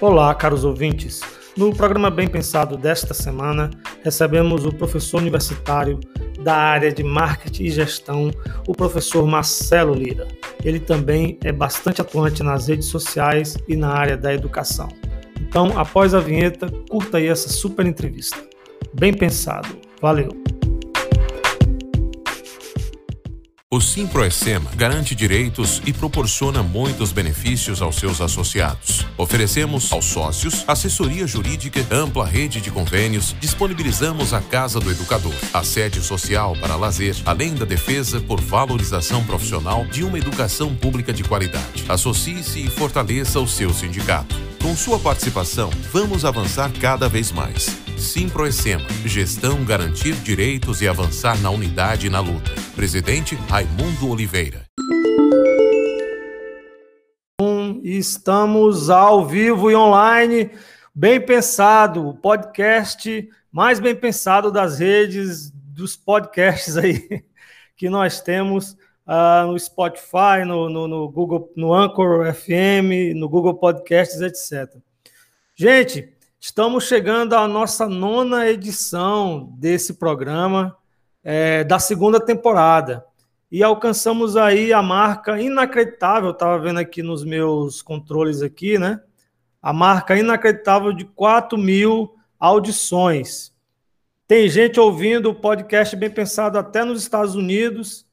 Olá, caros ouvintes. No programa Bem Pensado desta semana, recebemos o professor universitário da área de marketing e gestão, o professor Marcelo Lira. Ele também é bastante atuante nas redes sociais e na área da educação. Então, após a vinheta, curta aí essa super entrevista. Bem pensado. Valeu! O Simproecema garante direitos e proporciona muitos benefícios aos seus associados. Oferecemos aos sócios assessoria jurídica, ampla rede de convênios, disponibilizamos a Casa do Educador, a sede social para lazer, além da defesa por valorização profissional de uma educação pública de qualidade. Associe-se e fortaleça o seu sindicato. Com sua participação, vamos avançar cada vez mais. Simproecema, gestão, garantir direitos e avançar na unidade e na luta. Presidente Raimundo Oliveira. Estamos ao vivo e online, bem pensado, o podcast mais bem pensado das redes dos podcasts aí que nós temos uh, no Spotify, no, no, no, Google, no Anchor FM, no Google Podcasts, etc. Gente, estamos chegando à nossa nona edição desse programa é, da segunda temporada e alcançamos aí a marca inacreditável, estava vendo aqui nos meus controles aqui, né? A marca inacreditável de 4 mil audições. Tem gente ouvindo o podcast bem pensado até nos Estados Unidos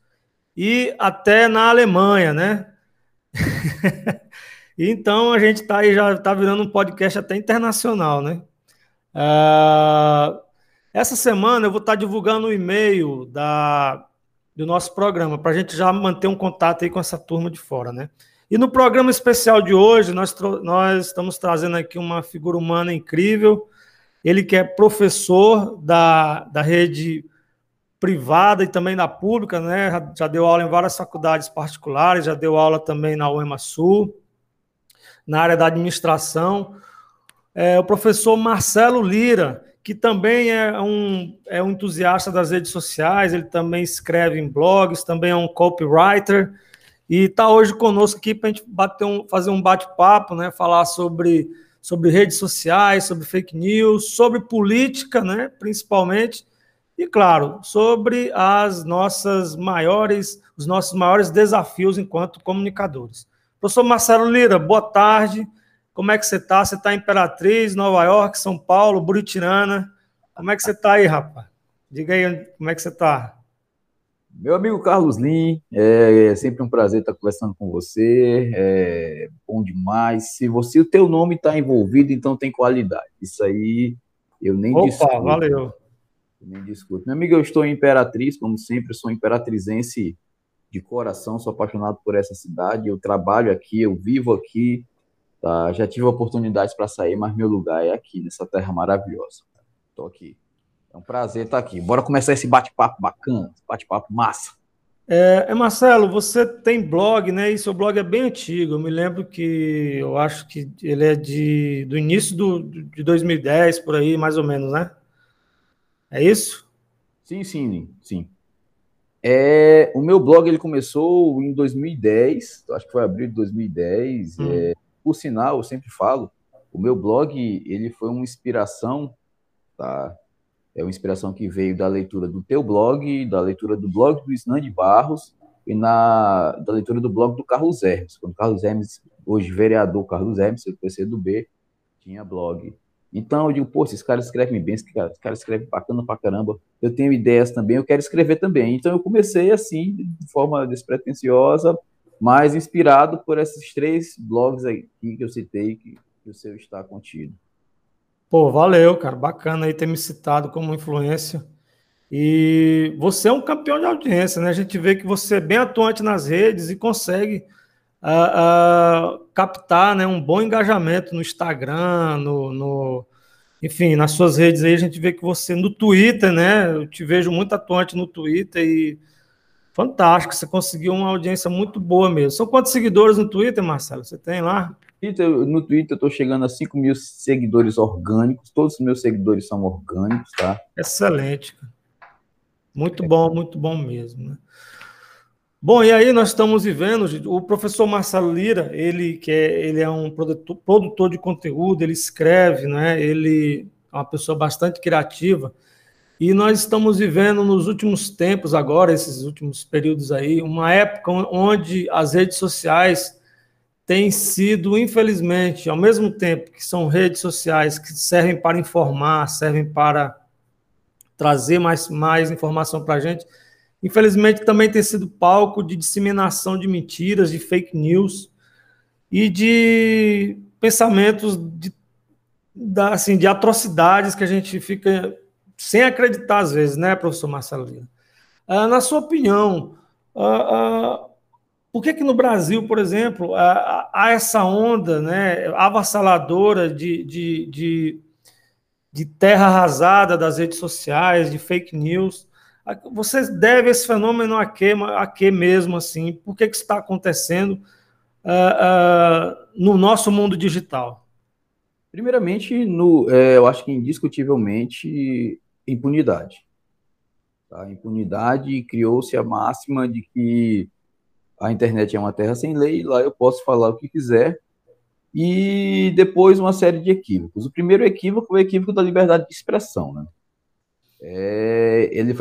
e até na Alemanha, né? então a gente está aí, já está virando um podcast até internacional, né? Uh, essa semana eu vou estar tá divulgando o e-mail da, do nosso programa, para a gente já manter um contato aí com essa turma de fora, né? E no programa especial de hoje, nós, nós estamos trazendo aqui uma figura humana incrível. Ele que é professor da, da rede privada e também da pública, né? Já, já deu aula em várias faculdades particulares, já deu aula também na UEMA Sul, na área da administração. É, o professor Marcelo Lira, que também é um, é um entusiasta das redes sociais, ele também escreve em blogs, também é um copywriter, e está hoje conosco aqui para a gente bater um, fazer um bate-papo, né, falar sobre, sobre redes sociais, sobre fake news, sobre política, né, principalmente, e claro, sobre as nossas maiores, os nossos maiores desafios enquanto comunicadores. Professor Marcelo Lira, boa tarde. Como é que você está? Você está em Imperatriz, Nova York, São Paulo, Buritirana. Como é que você está aí, rapaz? Diga aí como é que você está. Meu amigo Carlos Lin, é, é, sempre um prazer estar conversando com você. É bom demais. Se você o teu nome está envolvido, então tem qualidade. Isso aí eu nem Opa, discuto. valeu. Eu nem discuto. Meu amigo, eu estou em Imperatriz, como sempre, sou imperatrizense de coração, sou apaixonado por essa cidade. Eu trabalho aqui, eu vivo aqui, Tá? Já tive oportunidades para sair, mas meu lugar é aqui, nessa terra maravilhosa. Estou aqui. É um prazer estar aqui. Bora começar esse bate-papo bacana, bate-papo massa. É, é, Marcelo, você tem blog, né? E seu blog é bem antigo. Eu me lembro que eu acho que ele é de, do início do, de 2010, por aí, mais ou menos, né? É isso? Sim, sim, sim. É, o meu blog ele começou em 2010, acho que foi abril de 2010. Hum. É, por sinal, eu sempre falo, o meu blog, ele foi uma inspiração, tá? É uma inspiração que veio da leitura do teu blog, da leitura do blog do Isnan de Barros e na, da leitura do blog do Carlos Hermes. Quando Carlos Hermes, hoje vereador Carlos Hermes, do B, tinha blog. Então eu digo, pô, esses caras escrevem bem, esses caras, escreve escrevem bacana pra caramba. Eu tenho ideias também, eu quero escrever também. Então eu comecei assim, de forma despretensiosa, mas inspirado por esses três blogs aqui que eu citei, que, que o seu está contido. Pô, valeu, cara. Bacana aí ter me citado como influência. E você é um campeão de audiência, né? A gente vê que você é bem atuante nas redes e consegue captar né, um bom engajamento no Instagram, no, no, enfim, nas suas redes aí. A gente vê que você, no Twitter, né? Eu te vejo muito atuante no Twitter e Fantástico, você conseguiu uma audiência muito boa mesmo. São quantos seguidores no Twitter, Marcelo? Você tem lá? No Twitter eu estou chegando a 5 mil seguidores orgânicos, todos os meus seguidores são orgânicos, tá? Excelente. Muito bom, muito bom mesmo. Né? Bom, e aí nós estamos vivendo, o professor Marcelo Lira, ele que é, ele é um produtor, produtor de conteúdo, ele escreve, né? ele é uma pessoa bastante criativa, e nós estamos vivendo nos últimos tempos agora, esses últimos períodos aí, uma época onde as redes sociais têm sido, infelizmente, ao mesmo tempo que são redes sociais que servem para informar, servem para trazer mais, mais informação para a gente, infelizmente também tem sido palco de disseminação de mentiras, de fake news e de pensamentos de, assim, de atrocidades que a gente fica sem acreditar às vezes, né, professor Marcelo Lira? Ah, na sua opinião, ah, ah, por que que no Brasil, por exemplo, há, há essa onda né, avassaladora de, de, de, de terra arrasada das redes sociais, de fake news? Você deve esse fenômeno a quê, a quê mesmo assim? Por que, que está acontecendo uh, uh, no nosso mundo digital? Primeiramente, no, é, eu acho que indiscutivelmente impunidade. Tá? Impunidade criou-se a máxima de que a internet é uma terra sem lei, lá eu posso falar o que quiser, e depois uma série de equívocos. O primeiro equívoco é o equívoco da liberdade de expressão. Né? É, ele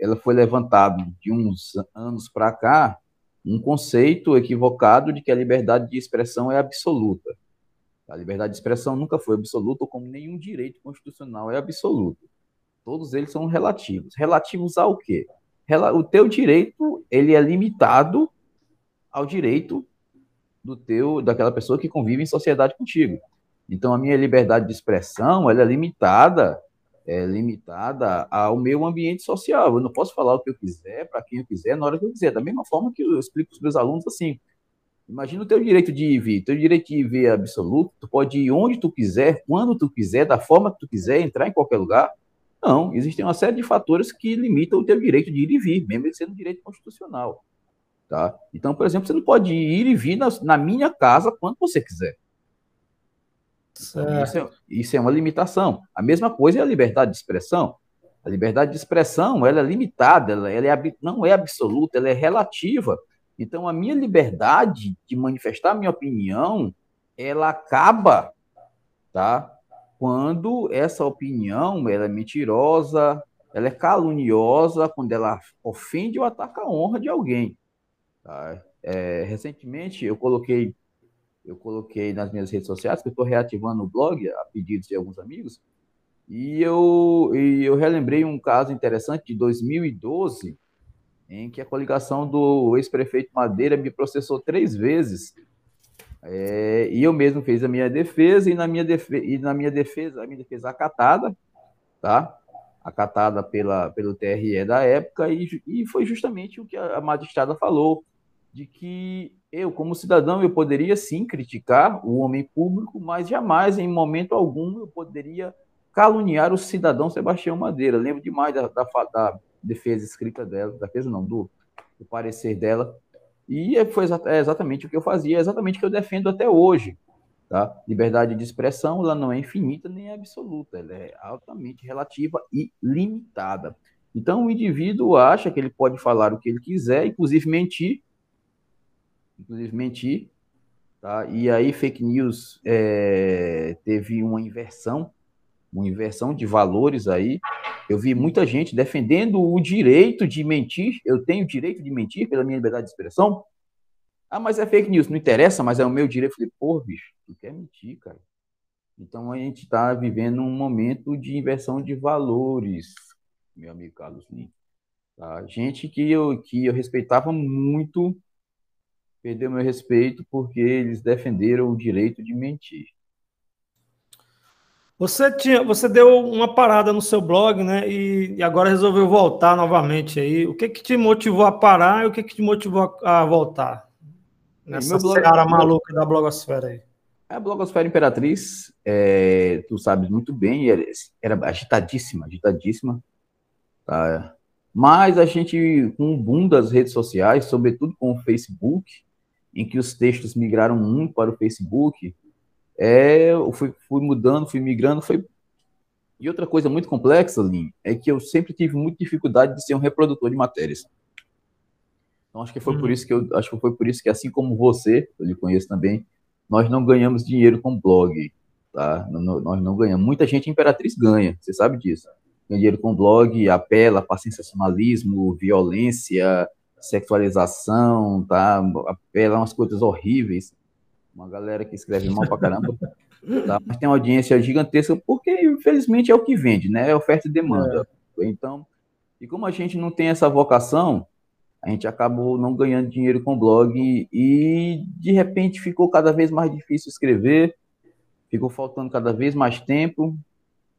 ela foi levantado de uns anos para cá um conceito equivocado de que a liberdade de expressão é absoluta. A liberdade de expressão nunca foi absoluta, como nenhum direito constitucional é absoluto. Todos eles são relativos. Relativos ao quê? O teu direito, ele é limitado ao direito do teu daquela pessoa que convive em sociedade contigo. Então a minha liberdade de expressão, ela é limitada é, limitada ao meu ambiente social. Eu não posso falar o que eu quiser, para quem eu quiser, na hora que eu quiser. Da mesma forma que eu explico para os meus alunos assim, imagina o teu direito de ir vir, teu direito de ir absoluto, tu pode ir onde tu quiser, quando tu quiser, da forma que tu quiser, entrar em qualquer lugar. Não, existem uma série de fatores que limitam o teu direito de ir e vir, mesmo sendo um direito constitucional. Tá? Então, por exemplo, você não pode ir e vir na, na minha casa quando você quiser. Isso é, isso é, uma limitação. A mesma coisa é a liberdade de expressão. A liberdade de expressão ela é limitada, ela, ela é, não é absoluta, ela é relativa. Então, a minha liberdade de manifestar minha opinião, ela acaba, tá? Quando essa opinião ela é mentirosa, ela é caluniosa, quando ela ofende ou ataca a honra de alguém. Tá? É, recentemente, eu coloquei eu coloquei nas minhas redes sociais, que eu estou reativando o blog a pedidos de alguns amigos, e eu, e eu relembrei um caso interessante de 2012, em que a coligação do ex-prefeito Madeira me processou três vezes, é, e eu mesmo fiz a minha defesa, e na minha, defesa, e na minha defesa, a minha defesa acatada, tá? acatada pela, pelo TRE da época, e, e foi justamente o que a, magistrada falou, de que eu, como cidadão, eu poderia sim criticar o homem público, mas jamais, em momento algum, eu poderia caluniar o cidadão Sebastião Madeira. Lembro demais da, da, da defesa escrita dela, da defesa não, do, do parecer dela. E foi é exatamente o que eu fazia, é exatamente o que eu defendo até hoje. Tá? Liberdade de expressão ela não é infinita nem absoluta, ela é altamente relativa e limitada. Então, o indivíduo acha que ele pode falar o que ele quiser, inclusive mentir, inclusive mentir, tá? E aí fake news é, teve uma inversão, uma inversão de valores aí. Eu vi muita gente defendendo o direito de mentir. Eu tenho direito de mentir pela minha liberdade de expressão. Ah, mas é fake news, não interessa, mas é o meu direito. Eu falei, pô, bicho, tu quer mentir, cara? Então a gente está vivendo um momento de inversão de valores, meu amigo Carlos Lima. Tá? Gente que eu, que eu respeitava muito perdeu meu respeito porque eles defenderam o direito de mentir. Você tinha, você deu uma parada no seu blog, né? E, e, agora resolveu voltar novamente aí. O que que te motivou a parar e o que que te motivou a, a voltar nessa meu blog, cara maluca da blogosfera aí? A blogosfera Imperatriz, é, tu sabes muito bem, era, era agitadíssima, agitadíssima. Tá? Mas a gente, com o boom das redes sociais, sobretudo com o Facebook, em que os textos migraram muito para o Facebook, é, eu fui, fui mudando, fui migrando, foi... E outra coisa muito complexa, Lin, é que eu sempre tive muita dificuldade de ser um reprodutor de matérias. Então acho que foi hum. por isso que eu acho que foi por isso que assim como você, eu lhe conheço também, nós não ganhamos dinheiro com blog, tá? Nós não ganhamos. Muita gente Imperatriz ganha, você sabe disso. Ganha dinheiro com blog, apela para sensacionalismo, violência, sexualização, tá? Apela umas coisas horríveis. Uma galera que escreve mal pra caramba. Tá? Mas tem uma audiência gigantesca, porque infelizmente é o que vende, né? É oferta e demanda. É. Então, e como a gente não tem essa vocação, a gente acabou não ganhando dinheiro com o blog e de repente ficou cada vez mais difícil escrever, ficou faltando cada vez mais tempo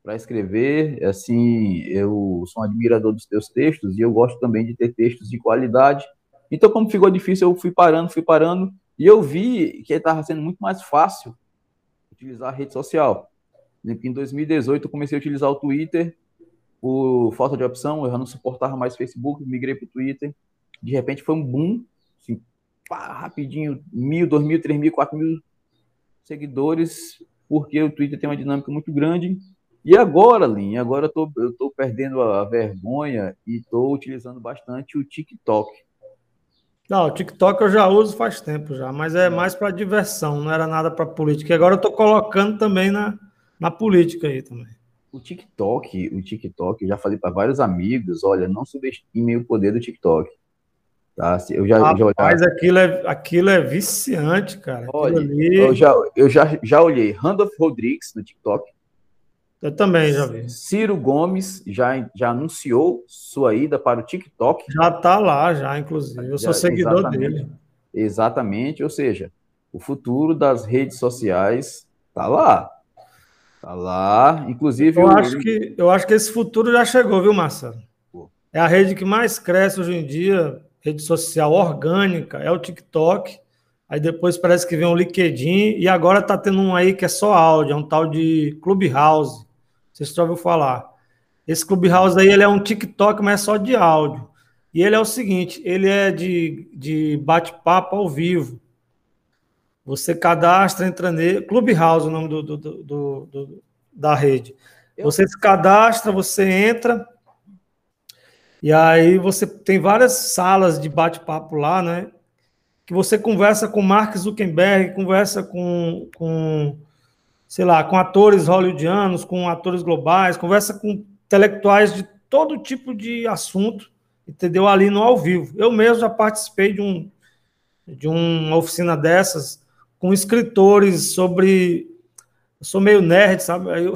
para escrever. Assim, eu sou um admirador dos teus textos e eu gosto também de ter textos de qualidade. Então, como ficou difícil, eu fui parando, fui parando e eu vi que estava sendo muito mais fácil utilizar a rede social. Em 2018, eu comecei a utilizar o Twitter por falta de opção, eu já não suportava mais Facebook, migrei para o Twitter de repente foi um boom, assim, pá, rapidinho, mil, dois mil, três mil, quatro mil seguidores, porque o Twitter tem uma dinâmica muito grande. E agora, Lin, agora eu tô, eu tô perdendo a vergonha e estou utilizando bastante o TikTok. Não, o TikTok eu já uso faz tempo já, mas é mais para diversão, não era nada para política. E agora eu estou colocando também na, na política aí também. O TikTok, o TikTok, eu já falei para vários amigos, olha, não subestime o poder do TikTok. Tá? Eu já, Rapaz, já aquilo, é, aquilo é viciante, cara. Olha, ali... Eu, já, eu já, já olhei Randolph Rodrigues no TikTok. Eu também já vi. Ciro Gomes já, já anunciou sua ida para o TikTok. Já tá lá, já, inclusive. Eu sou seguidor exatamente, dele. Exatamente, ou seja, o futuro das redes sociais tá lá. Tá lá, inclusive. Eu, eu, acho, que, eu acho que esse futuro já chegou, viu, Marcelo? É a rede que mais cresce hoje em dia rede social orgânica é o TikTok. Aí depois parece que vem o LinkedIn e agora tá tendo um aí que é só áudio, é um tal de Clubhouse. Vocês já ouviram falar? Esse Clubhouse aí ele é um TikTok, mas é só de áudio. E ele é o seguinte, ele é de, de bate-papo ao vivo. Você cadastra, entra nele. Clubhouse, o nome do, do, do, do da rede. Você se cadastra, você entra, e aí você tem várias salas de bate-papo lá, né? Que você conversa com Mark Zuckerberg, conversa com, com, sei lá, com atores hollywoodianos, com atores globais, conversa com intelectuais de todo tipo de assunto, entendeu? Ali no ao vivo. Eu mesmo já participei de um de uma oficina dessas com escritores sobre eu sou meio nerd, sabe? Eu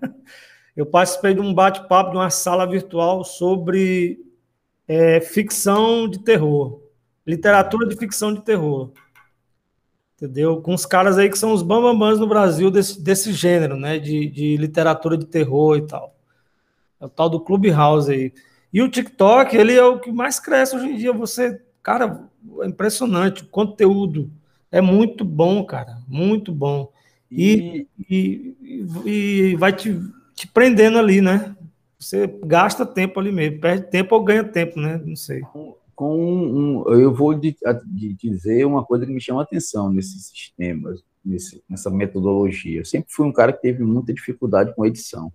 eu participei de um bate-papo, de uma sala virtual sobre é, ficção de terror, literatura de ficção de terror. Entendeu? Com os caras aí que são os bambambãs no Brasil desse, desse gênero, né? De, de literatura de terror e tal. É o tal do Clubhouse aí. E o TikTok, ele é o que mais cresce hoje em dia. Você, cara, é impressionante. O conteúdo é muito bom, cara. Muito bom. E, e, e, e vai te te prendendo ali, né? Você gasta tempo ali mesmo, perde tempo ou ganha tempo, né? Não sei. Com, um, eu vou de, de dizer uma coisa que me chama atenção nesses sistemas, nesse, nessa metodologia. Eu sempre fui um cara que teve muita dificuldade com edição.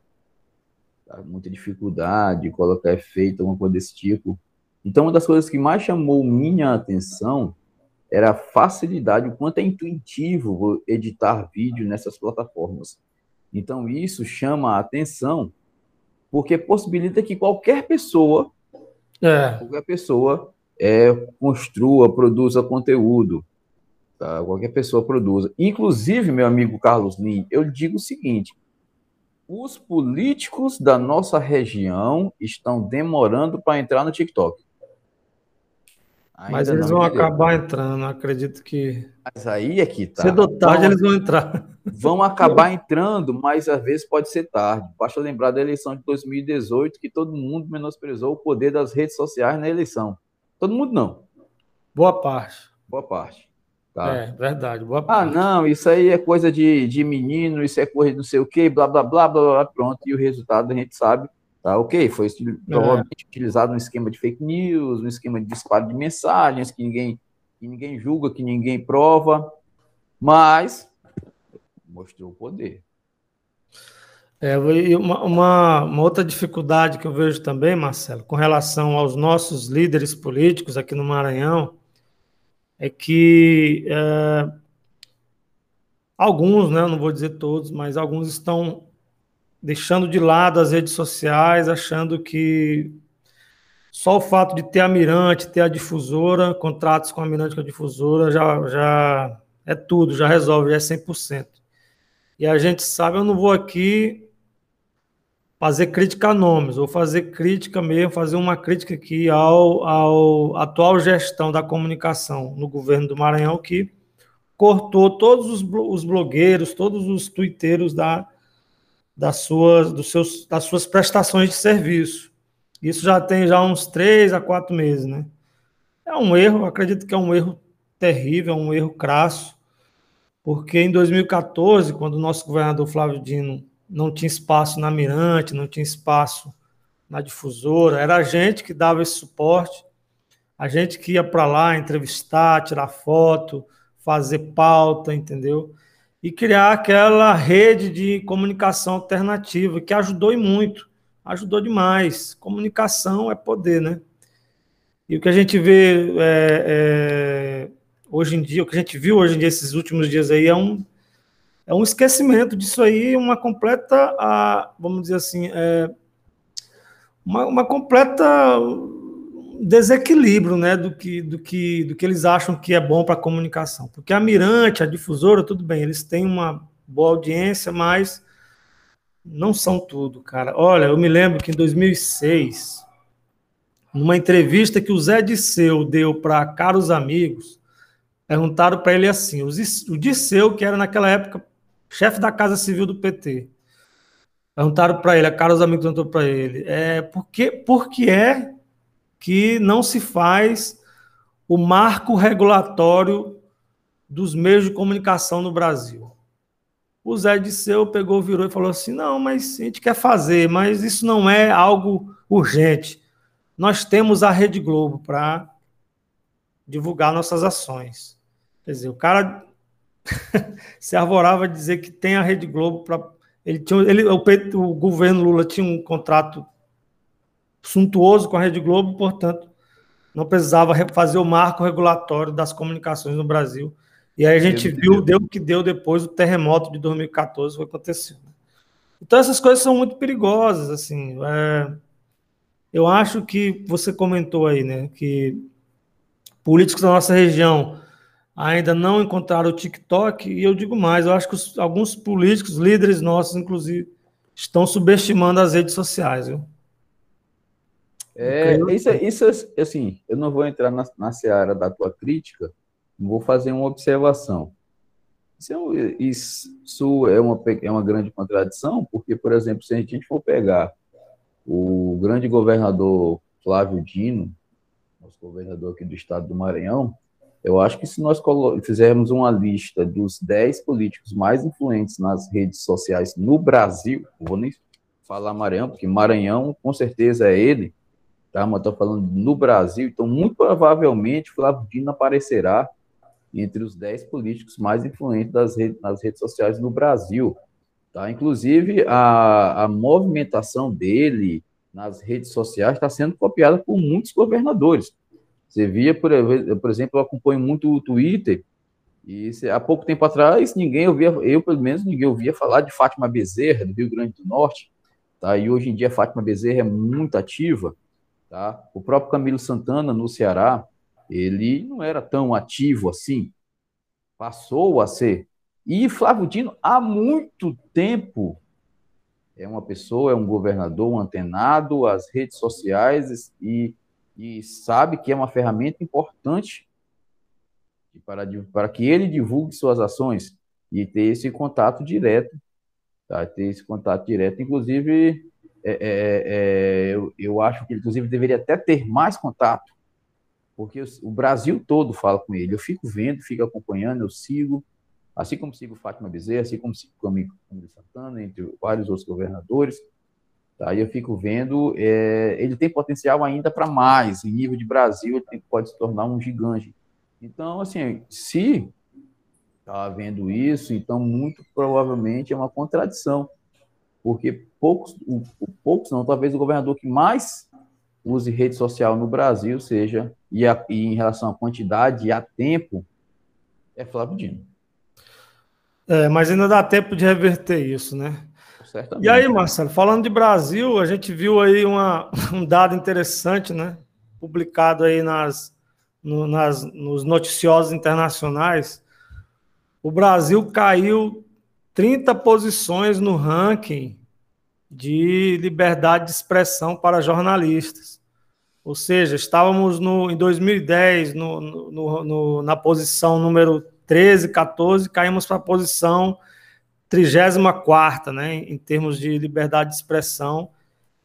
Tá? Muita dificuldade, colocar efeito, alguma coisa desse tipo. Então, uma das coisas que mais chamou minha atenção era a facilidade, o quanto é intuitivo editar vídeo nessas plataformas. Então, isso chama a atenção, porque possibilita que qualquer pessoa, é. qualquer pessoa é, construa, produza conteúdo. Tá? Qualquer pessoa produza. Inclusive, meu amigo Carlos Lin, eu digo o seguinte: os políticos da nossa região estão demorando para entrar no TikTok. Ainda Mas eles vão acabar entrando, acredito que. Mas aí é que tá. Cedo ou tarde vão, eles vão entrar. Vão acabar entrando, mas às vezes pode ser tarde. Basta lembrar da eleição de 2018, que todo mundo menosprezou o poder das redes sociais na eleição. Todo mundo não. Boa parte. Boa parte. Tá? É, verdade. Boa ah, parte. Ah, não, isso aí é coisa de, de menino, isso é coisa de não sei o quê, blá, blá, blá, blá, blá, pronto. E o resultado a gente sabe Tá, ok, foi provavelmente é. utilizado um esquema de fake news, um esquema de disparo de mensagens que ninguém, que ninguém julga, que ninguém prova, mas mostrou o poder. É, uma, uma, uma, outra dificuldade que eu vejo também, Marcelo, com relação aos nossos líderes políticos aqui no Maranhão, é que é, alguns, né, não vou dizer todos, mas alguns estão deixando de lado as redes sociais, achando que só o fato de ter a Mirante, ter a difusora, contratos com a Mirante com a difusora, já, já é tudo, já resolve, já é 100%. E a gente sabe, eu não vou aqui fazer crítica a nomes, vou fazer crítica mesmo, fazer uma crítica aqui ao, ao atual gestão da comunicação no governo do Maranhão, que cortou todos os, os blogueiros, todos os tuiteiros da, das, suas, dos seus, das suas prestações de serviço. Isso já tem já uns três a quatro meses, né? É um erro, acredito que é um erro terrível, é um erro crasso, porque em 2014, quando o nosso governador Flávio Dino não tinha espaço na Mirante, não tinha espaço na difusora, era a gente que dava esse suporte, a gente que ia para lá entrevistar, tirar foto, fazer pauta, entendeu? E criar aquela rede de comunicação alternativa que ajudou e muito ajudou demais. Comunicação é poder, né? E o que a gente vê é, é, hoje em dia, o que a gente viu hoje em dia, esses últimos dias aí, é um, é um esquecimento disso aí, uma completa, a, vamos dizer assim, é, uma, uma completa desequilíbrio né, do, que, do, que, do que eles acham que é bom para a comunicação. Porque a Mirante, a difusora, tudo bem, eles têm uma boa audiência, mas não são tudo, cara. Olha, eu me lembro que em 2006, numa entrevista que o Zé Disseu deu para caros amigos, perguntaram para ele assim: o Disseu, que era naquela época chefe da Casa Civil do PT, perguntaram para ele, a caros amigos perguntou para ele, é, por, que, por que é que não se faz o marco regulatório dos meios de comunicação no Brasil? O Zé Disseu pegou, virou e falou assim: não, mas a gente quer fazer, mas isso não é algo urgente. Nós temos a Rede Globo para divulgar nossas ações. Quer dizer, o cara se arvorava a dizer que tem a Rede Globo para. Ele tinha, ele, o, o governo Lula tinha um contrato suntuoso com a Rede Globo, portanto, não precisava fazer o marco regulatório das comunicações no Brasil e aí a gente viu, deu o que deu depois do terremoto de 2014 que aconteceu. Então essas coisas são muito perigosas, assim. É... eu acho que você comentou aí, né, que políticos da nossa região ainda não encontraram o TikTok, e eu digo mais, eu acho que os, alguns políticos, líderes nossos, inclusive, estão subestimando as redes sociais, viu? É, isso, isso, assim, eu não vou entrar na, na seara da tua crítica, vou fazer uma observação. É isso é uma, é uma grande contradição, porque, por exemplo, se a gente for pegar o grande governador Flávio Dino, nosso governador aqui do estado do Maranhão, eu acho que se nós fizermos uma lista dos 10 políticos mais influentes nas redes sociais no Brasil, vou nem falar Maranhão, porque Maranhão com certeza é ele, tá? mas estou falando no Brasil, então muito provavelmente Flávio Dino aparecerá entre os 10 políticos mais influentes das redes, nas redes sociais no Brasil. Tá? Inclusive, a, a movimentação dele nas redes sociais está sendo copiada por muitos governadores. Você via, por, por exemplo, eu acompanho muito o Twitter, e há pouco tempo atrás, ninguém ouvia, eu pelo menos, ninguém ouvia falar de Fátima Bezerra, do Rio Grande do Norte, tá? E hoje em dia, Fátima Bezerra é muito ativa, tá? O próprio Camilo Santana, no Ceará, ele não era tão ativo assim, passou a ser. E Flávio Dino, há muito tempo, é uma pessoa, é um governador um antenado às redes sociais e, e sabe que é uma ferramenta importante para, para que ele divulgue suas ações e ter esse contato direto, tá? ter esse contato direto. Inclusive, é, é, é, eu, eu acho que ele, inclusive, deveria até ter mais contato porque o Brasil todo fala com ele. Eu fico vendo, fico acompanhando, eu sigo, assim como sigo Fátima Bezerra, assim como sigo Camilo Santana, entre vários outros governadores. Tá? E eu fico vendo, é, ele tem potencial ainda para mais, em nível de Brasil, ele tem, pode se tornar um gigante. Então, assim, se está havendo isso, então muito provavelmente é uma contradição. porque poucos, o, o, poucos não, talvez o governador que mais use rede social no Brasil seja, e, a, e em relação à quantidade e a tempo, é Flávio Dino. É, mas ainda dá tempo de reverter isso, né? Certamente. E aí, Marcelo, falando de Brasil, a gente viu aí uma, um dado interessante, né? Publicado aí nas, no, nas, nos noticiosos internacionais. O Brasil caiu 30 posições no ranking de liberdade de expressão para jornalistas. Ou seja, estávamos no, em 2010 no, no, no, na posição número 13, 14, caímos para a posição 34, né, em termos de liberdade de expressão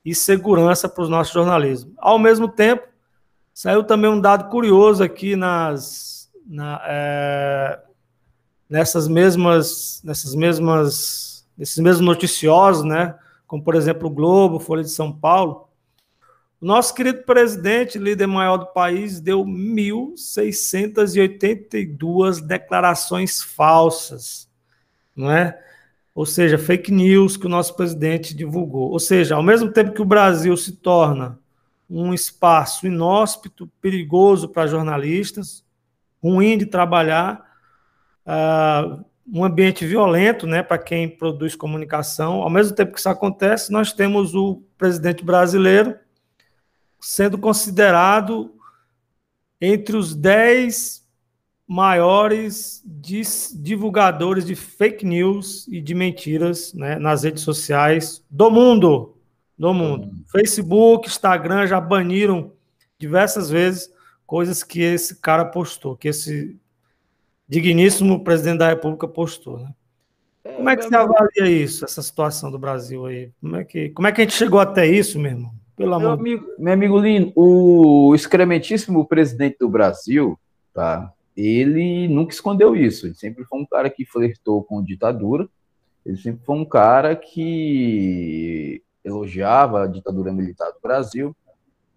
e segurança para os nossos jornalismos. Ao mesmo tempo, saiu também um dado curioso aqui nas, na, é, nessas mesmas, nessas mesmas, nesses mesmos noticiosos, né, como por exemplo o Globo, Folha de São Paulo, o nosso querido presidente, líder maior do país, deu 1.682 declarações falsas, não é? Ou seja, fake news que o nosso presidente divulgou. Ou seja, ao mesmo tempo que o Brasil se torna um espaço inóspito, perigoso para jornalistas, ruim de trabalhar, uh, um ambiente violento né, para quem produz comunicação. Ao mesmo tempo que isso acontece, nós temos o presidente brasileiro sendo considerado entre os dez maiores divulgadores de fake news e de mentiras né, nas redes sociais do mundo. Do mundo. Hum. Facebook, Instagram já baniram diversas vezes coisas que esse cara postou, que esse digníssimo presidente da República postou. Né? É, como é que você avalia isso, essa situação do Brasil aí? Como é que, como é que a gente chegou até isso, meu irmão? Pelo meu amor. amigo, meu amigo Lino, o excrementíssimo presidente do Brasil, tá? Ele nunca escondeu isso. Ele sempre foi um cara que flertou com ditadura. Ele sempre foi um cara que elogiava a ditadura militar do Brasil.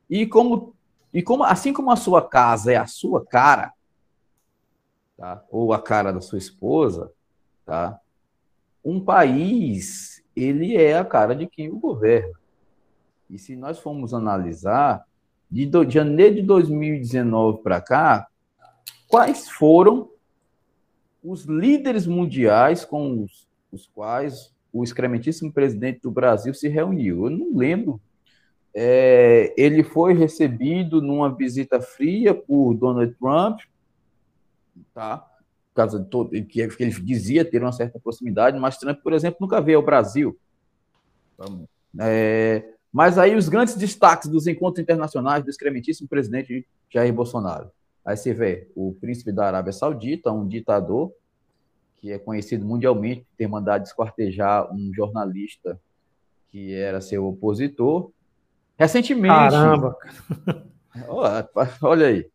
E como e como assim como a sua casa é a sua cara, tá? Ou a cara da sua esposa, tá? Um país, ele é a cara de quem o governa. E se nós formos analisar, de, do, de janeiro de 2019 para cá, quais foram os líderes mundiais com os, os, quais o excrementíssimo presidente do Brasil se reuniu? Eu não lembro. É, ele foi recebido numa visita fria por Donald Trump, tá? Por causa de todo, que ele dizia ter uma certa proximidade, mas Trump, por exemplo, nunca veio ao Brasil. É, mas aí os grandes destaques dos encontros internacionais do excrementíssimo presidente Jair Bolsonaro. Aí você vê o príncipe da Arábia Saudita, um ditador que é conhecido mundialmente por ter mandado desquartejar um jornalista que era seu opositor. Recentemente. Caramba! Olha aí.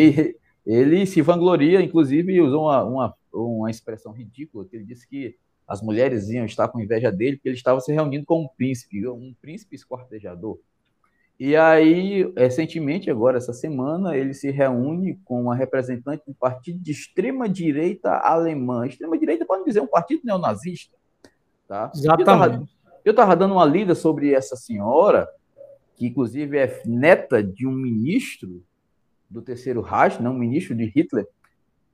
E, ele se vangloria, inclusive usou uma, uma, uma expressão ridícula, que ele disse que as mulheres iam estar com inveja dele, porque ele estava se reunindo com um príncipe, um príncipe esquartejador. E aí, recentemente, agora, essa semana, ele se reúne com uma representante do partido de extrema-direita alemã. Extrema-direita pode dizer um partido neonazista. Tá? Exatamente. Eu estava dando uma lida sobre essa senhora, que inclusive é neta de um ministro do Terceiro Reich, não, um ministro de Hitler,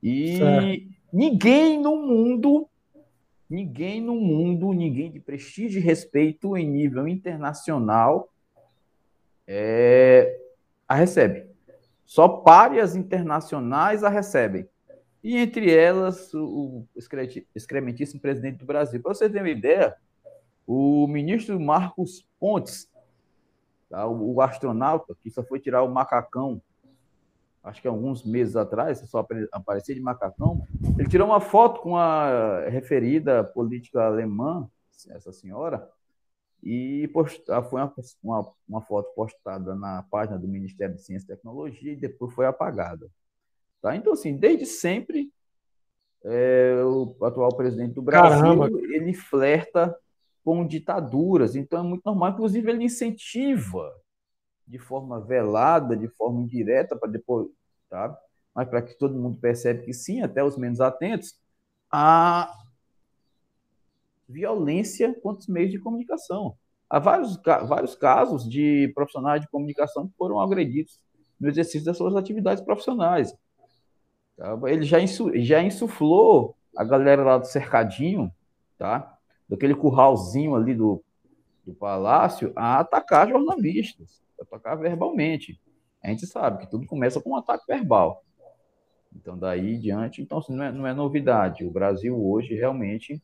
e certo. ninguém no mundo Ninguém no mundo, ninguém de prestígio e respeito em nível internacional é, a recebe. Só párias internacionais a recebem. E entre elas, o excrementíssimo presidente do Brasil. Para você ter uma ideia, o ministro Marcos Pontes, tá, o astronauta que só foi tirar o macacão acho que alguns meses atrás, só aparecia de macacão, ele tirou uma foto com a referida política alemã, essa senhora, e posta, ah, foi uma, uma, uma, foto postada na página do Ministério de Ciência e Tecnologia e depois foi apagada. Tá? Então, assim, desde sempre, é, o atual presidente do Brasil, Caramba. ele flerta com ditaduras, então é muito normal, inclusive ele incentiva de forma velada, de forma indireta, para depois, tá? Mas para que todo mundo perceba que sim, até os menos atentos, a violência contra os meios de comunicação. Há vários, vários casos de profissionais de comunicação que foram agredidos no exercício das suas atividades profissionais. Tá? Ele já, insu, já insuflou a galera lá do cercadinho, tá? daquele curralzinho ali do, do palácio, a atacar jornalistas, atacar verbalmente. A gente sabe que tudo começa com um ataque verbal. Então, daí diante, então, assim, não, é, não é novidade. O Brasil hoje realmente,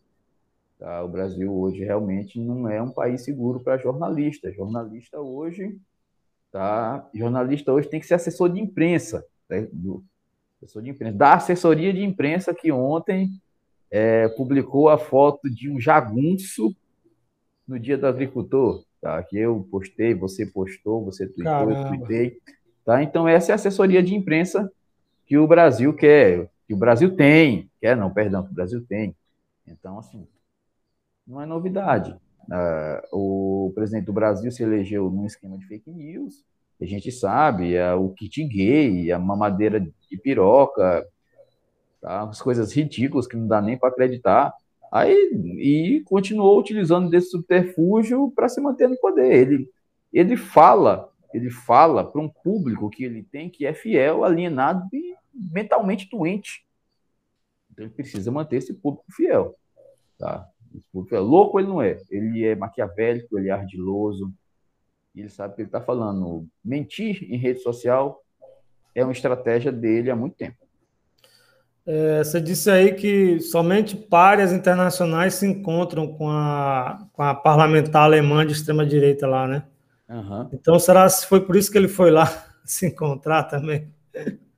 tá? o Brasil hoje realmente não é um país seguro para jornalista. Jornalista hoje, tá? Jornalista hoje tem que ser assessor de imprensa, né? Do, assessor de imprensa, da assessoria de imprensa que ontem é, publicou a foto de um jagunço no Dia do Agricultor, tá? Que eu postei, você postou, você tweetou, eu tweetei, tá? Então essa é a assessoria de imprensa que o Brasil quer, que o Brasil tem, quer não, perdão, que o Brasil tem. Então, assim, não é novidade. Uh, o presidente do Brasil se elegeu num esquema de fake news, a gente sabe, é o kit gay, a mamadeira de piroca, tá? as coisas ridículas que não dá nem para acreditar. Aí, e continuou utilizando desse subterfúgio para se manter no poder. Ele, ele fala, ele fala para um público que ele tem que é fiel, alienado e mentalmente doente. Então ele precisa manter esse público fiel. Tá? É louco, ele não é. Ele é maquiavélico, ele é ardiloso. Ele sabe o que ele está falando. Mentir em rede social é uma estratégia dele há muito tempo. É, você disse aí que somente párias internacionais se encontram com a, com a parlamentar alemã de extrema-direita lá, né? Uhum. Então, será que foi por isso que ele foi lá se encontrar também?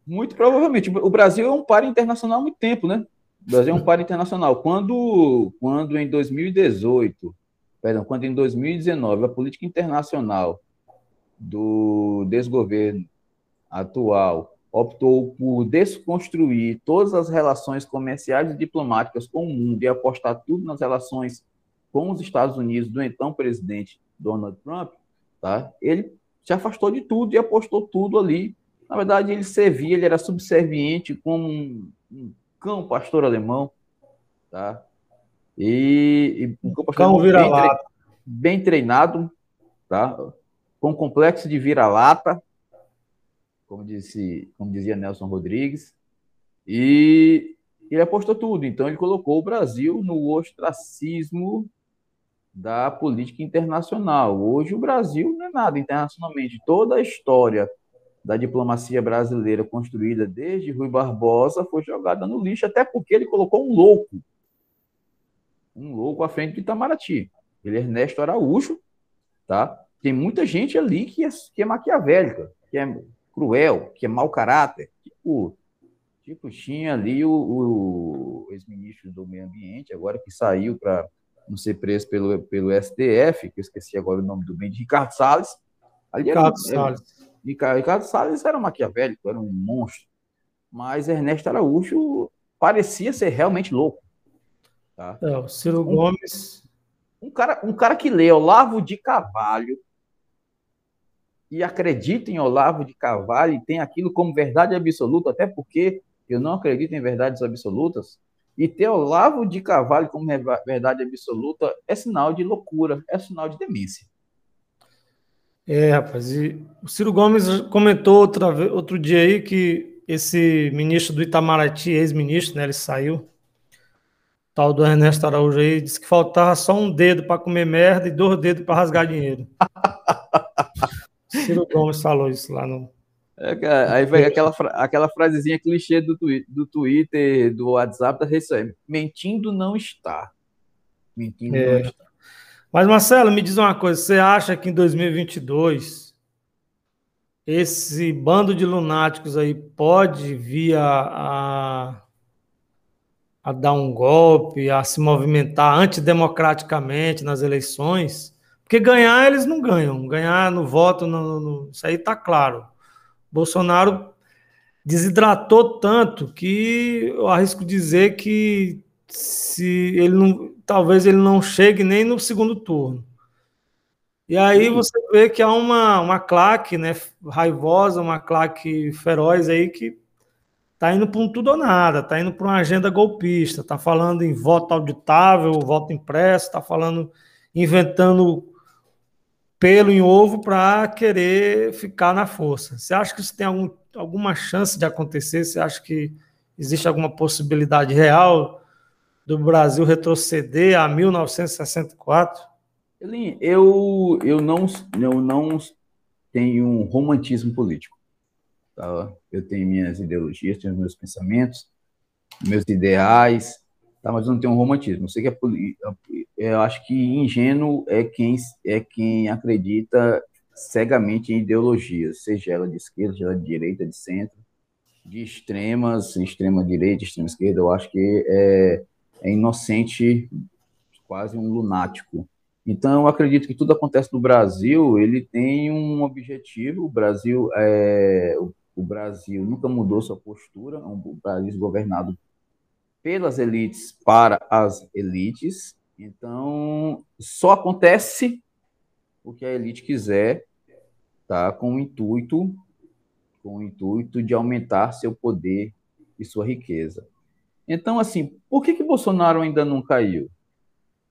Muito provavelmente. O Brasil é um par internacional há muito tempo, né? Brasil é um par internacional. Quando, quando em 2018, perdão, quando em 2019 a política internacional do desgoverno atual optou por desconstruir todas as relações comerciais e diplomáticas com o mundo e apostar tudo nas relações com os Estados Unidos do então presidente Donald Trump, tá? Ele se afastou de tudo e apostou tudo ali na verdade, ele servia, ele era subserviente como um cão pastor alemão, tá? E, e um cão pastor cão bem, tre bem treinado, tá? Com complexo de vira-lata, como, disse, como dizia Nelson Rodrigues, e ele apostou tudo. Então, ele colocou o Brasil no ostracismo da política internacional. Hoje, o Brasil não é nada internacionalmente. Toda a história da diplomacia brasileira construída desde Rui Barbosa foi jogada no lixo, até porque ele colocou um louco, um louco à frente de Itamaraty. Ele é Ernesto Araújo, tá? Tem muita gente ali que é, que é maquiavélica, que é cruel, que é mau caráter. Tipo, tipo tinha ali o, o ex-ministro do Meio Ambiente, agora que saiu para não ser preso pelo, pelo STF, que eu esqueci agora o nome do bem, de Ricardo Salles. Ali Ricardo Salles. Ricardo Salles era um maquiavélico, era um monstro. Mas Ernesto Araújo parecia ser realmente louco. Tá? É, o Ciro um, Gomes. Um cara, um cara que lê Olavo de Carvalho e acredita em Olavo de Carvalho e tem aquilo como verdade absoluta, até porque eu não acredito em verdades absolutas. E ter Olavo de Carvalho como verdade absoluta é sinal de loucura, é sinal de demência. É, rapaz, e o Ciro Gomes comentou outra, outro dia aí que esse ministro do Itamaraty, ex-ministro, né, ele saiu, tal do Ernesto Araújo aí, disse que faltava só um dedo para comer merda e dois dedos para rasgar dinheiro. Ciro Gomes falou isso lá no. É, aí vai aquela, aquela frasezinha clichê do, twi do Twitter, do WhatsApp da rede Mentindo não está. Mentindo é. não está. Mas, Marcelo, me diz uma coisa: você acha que em 2022 esse bando de lunáticos aí pode vir a, a, a dar um golpe, a se movimentar antidemocraticamente nas eleições? Porque ganhar eles não ganham, ganhar no voto, no, no, isso aí está claro. Bolsonaro desidratou tanto que eu arrisco dizer que se ele não, talvez ele não chegue nem no segundo turno. E aí Sim. você vê que há uma, uma claque né, raivosa, uma claque feroz aí que está indo para um tudo ou nada, está indo para uma agenda golpista, está falando em voto auditável, voto impresso, está falando, inventando pelo em ovo para querer ficar na força. Você acha que isso tem algum, alguma chance de acontecer? Você acha que existe alguma possibilidade real do Brasil retroceder a 1964? Eu, eu, não, eu não tenho um romantismo político. Tá? Eu tenho minhas ideologias, tenho meus pensamentos, meus ideais, tá? mas eu não tenho um romantismo. Eu sei que é, eu acho que ingênuo é quem é quem acredita cegamente em ideologias, seja ela de esquerda, seja ela de direita, de centro, de extremas, extrema direita, extrema esquerda. Eu acho que é, é inocente, quase um lunático. Então, eu acredito que tudo acontece no Brasil, ele tem um objetivo. O Brasil, é, o Brasil nunca mudou sua postura, é um país governado pelas elites para as elites. Então, só acontece o que a elite quiser, tá? Com o intuito, com o intuito de aumentar seu poder e sua riqueza. Então, assim, por que que Bolsonaro ainda não caiu?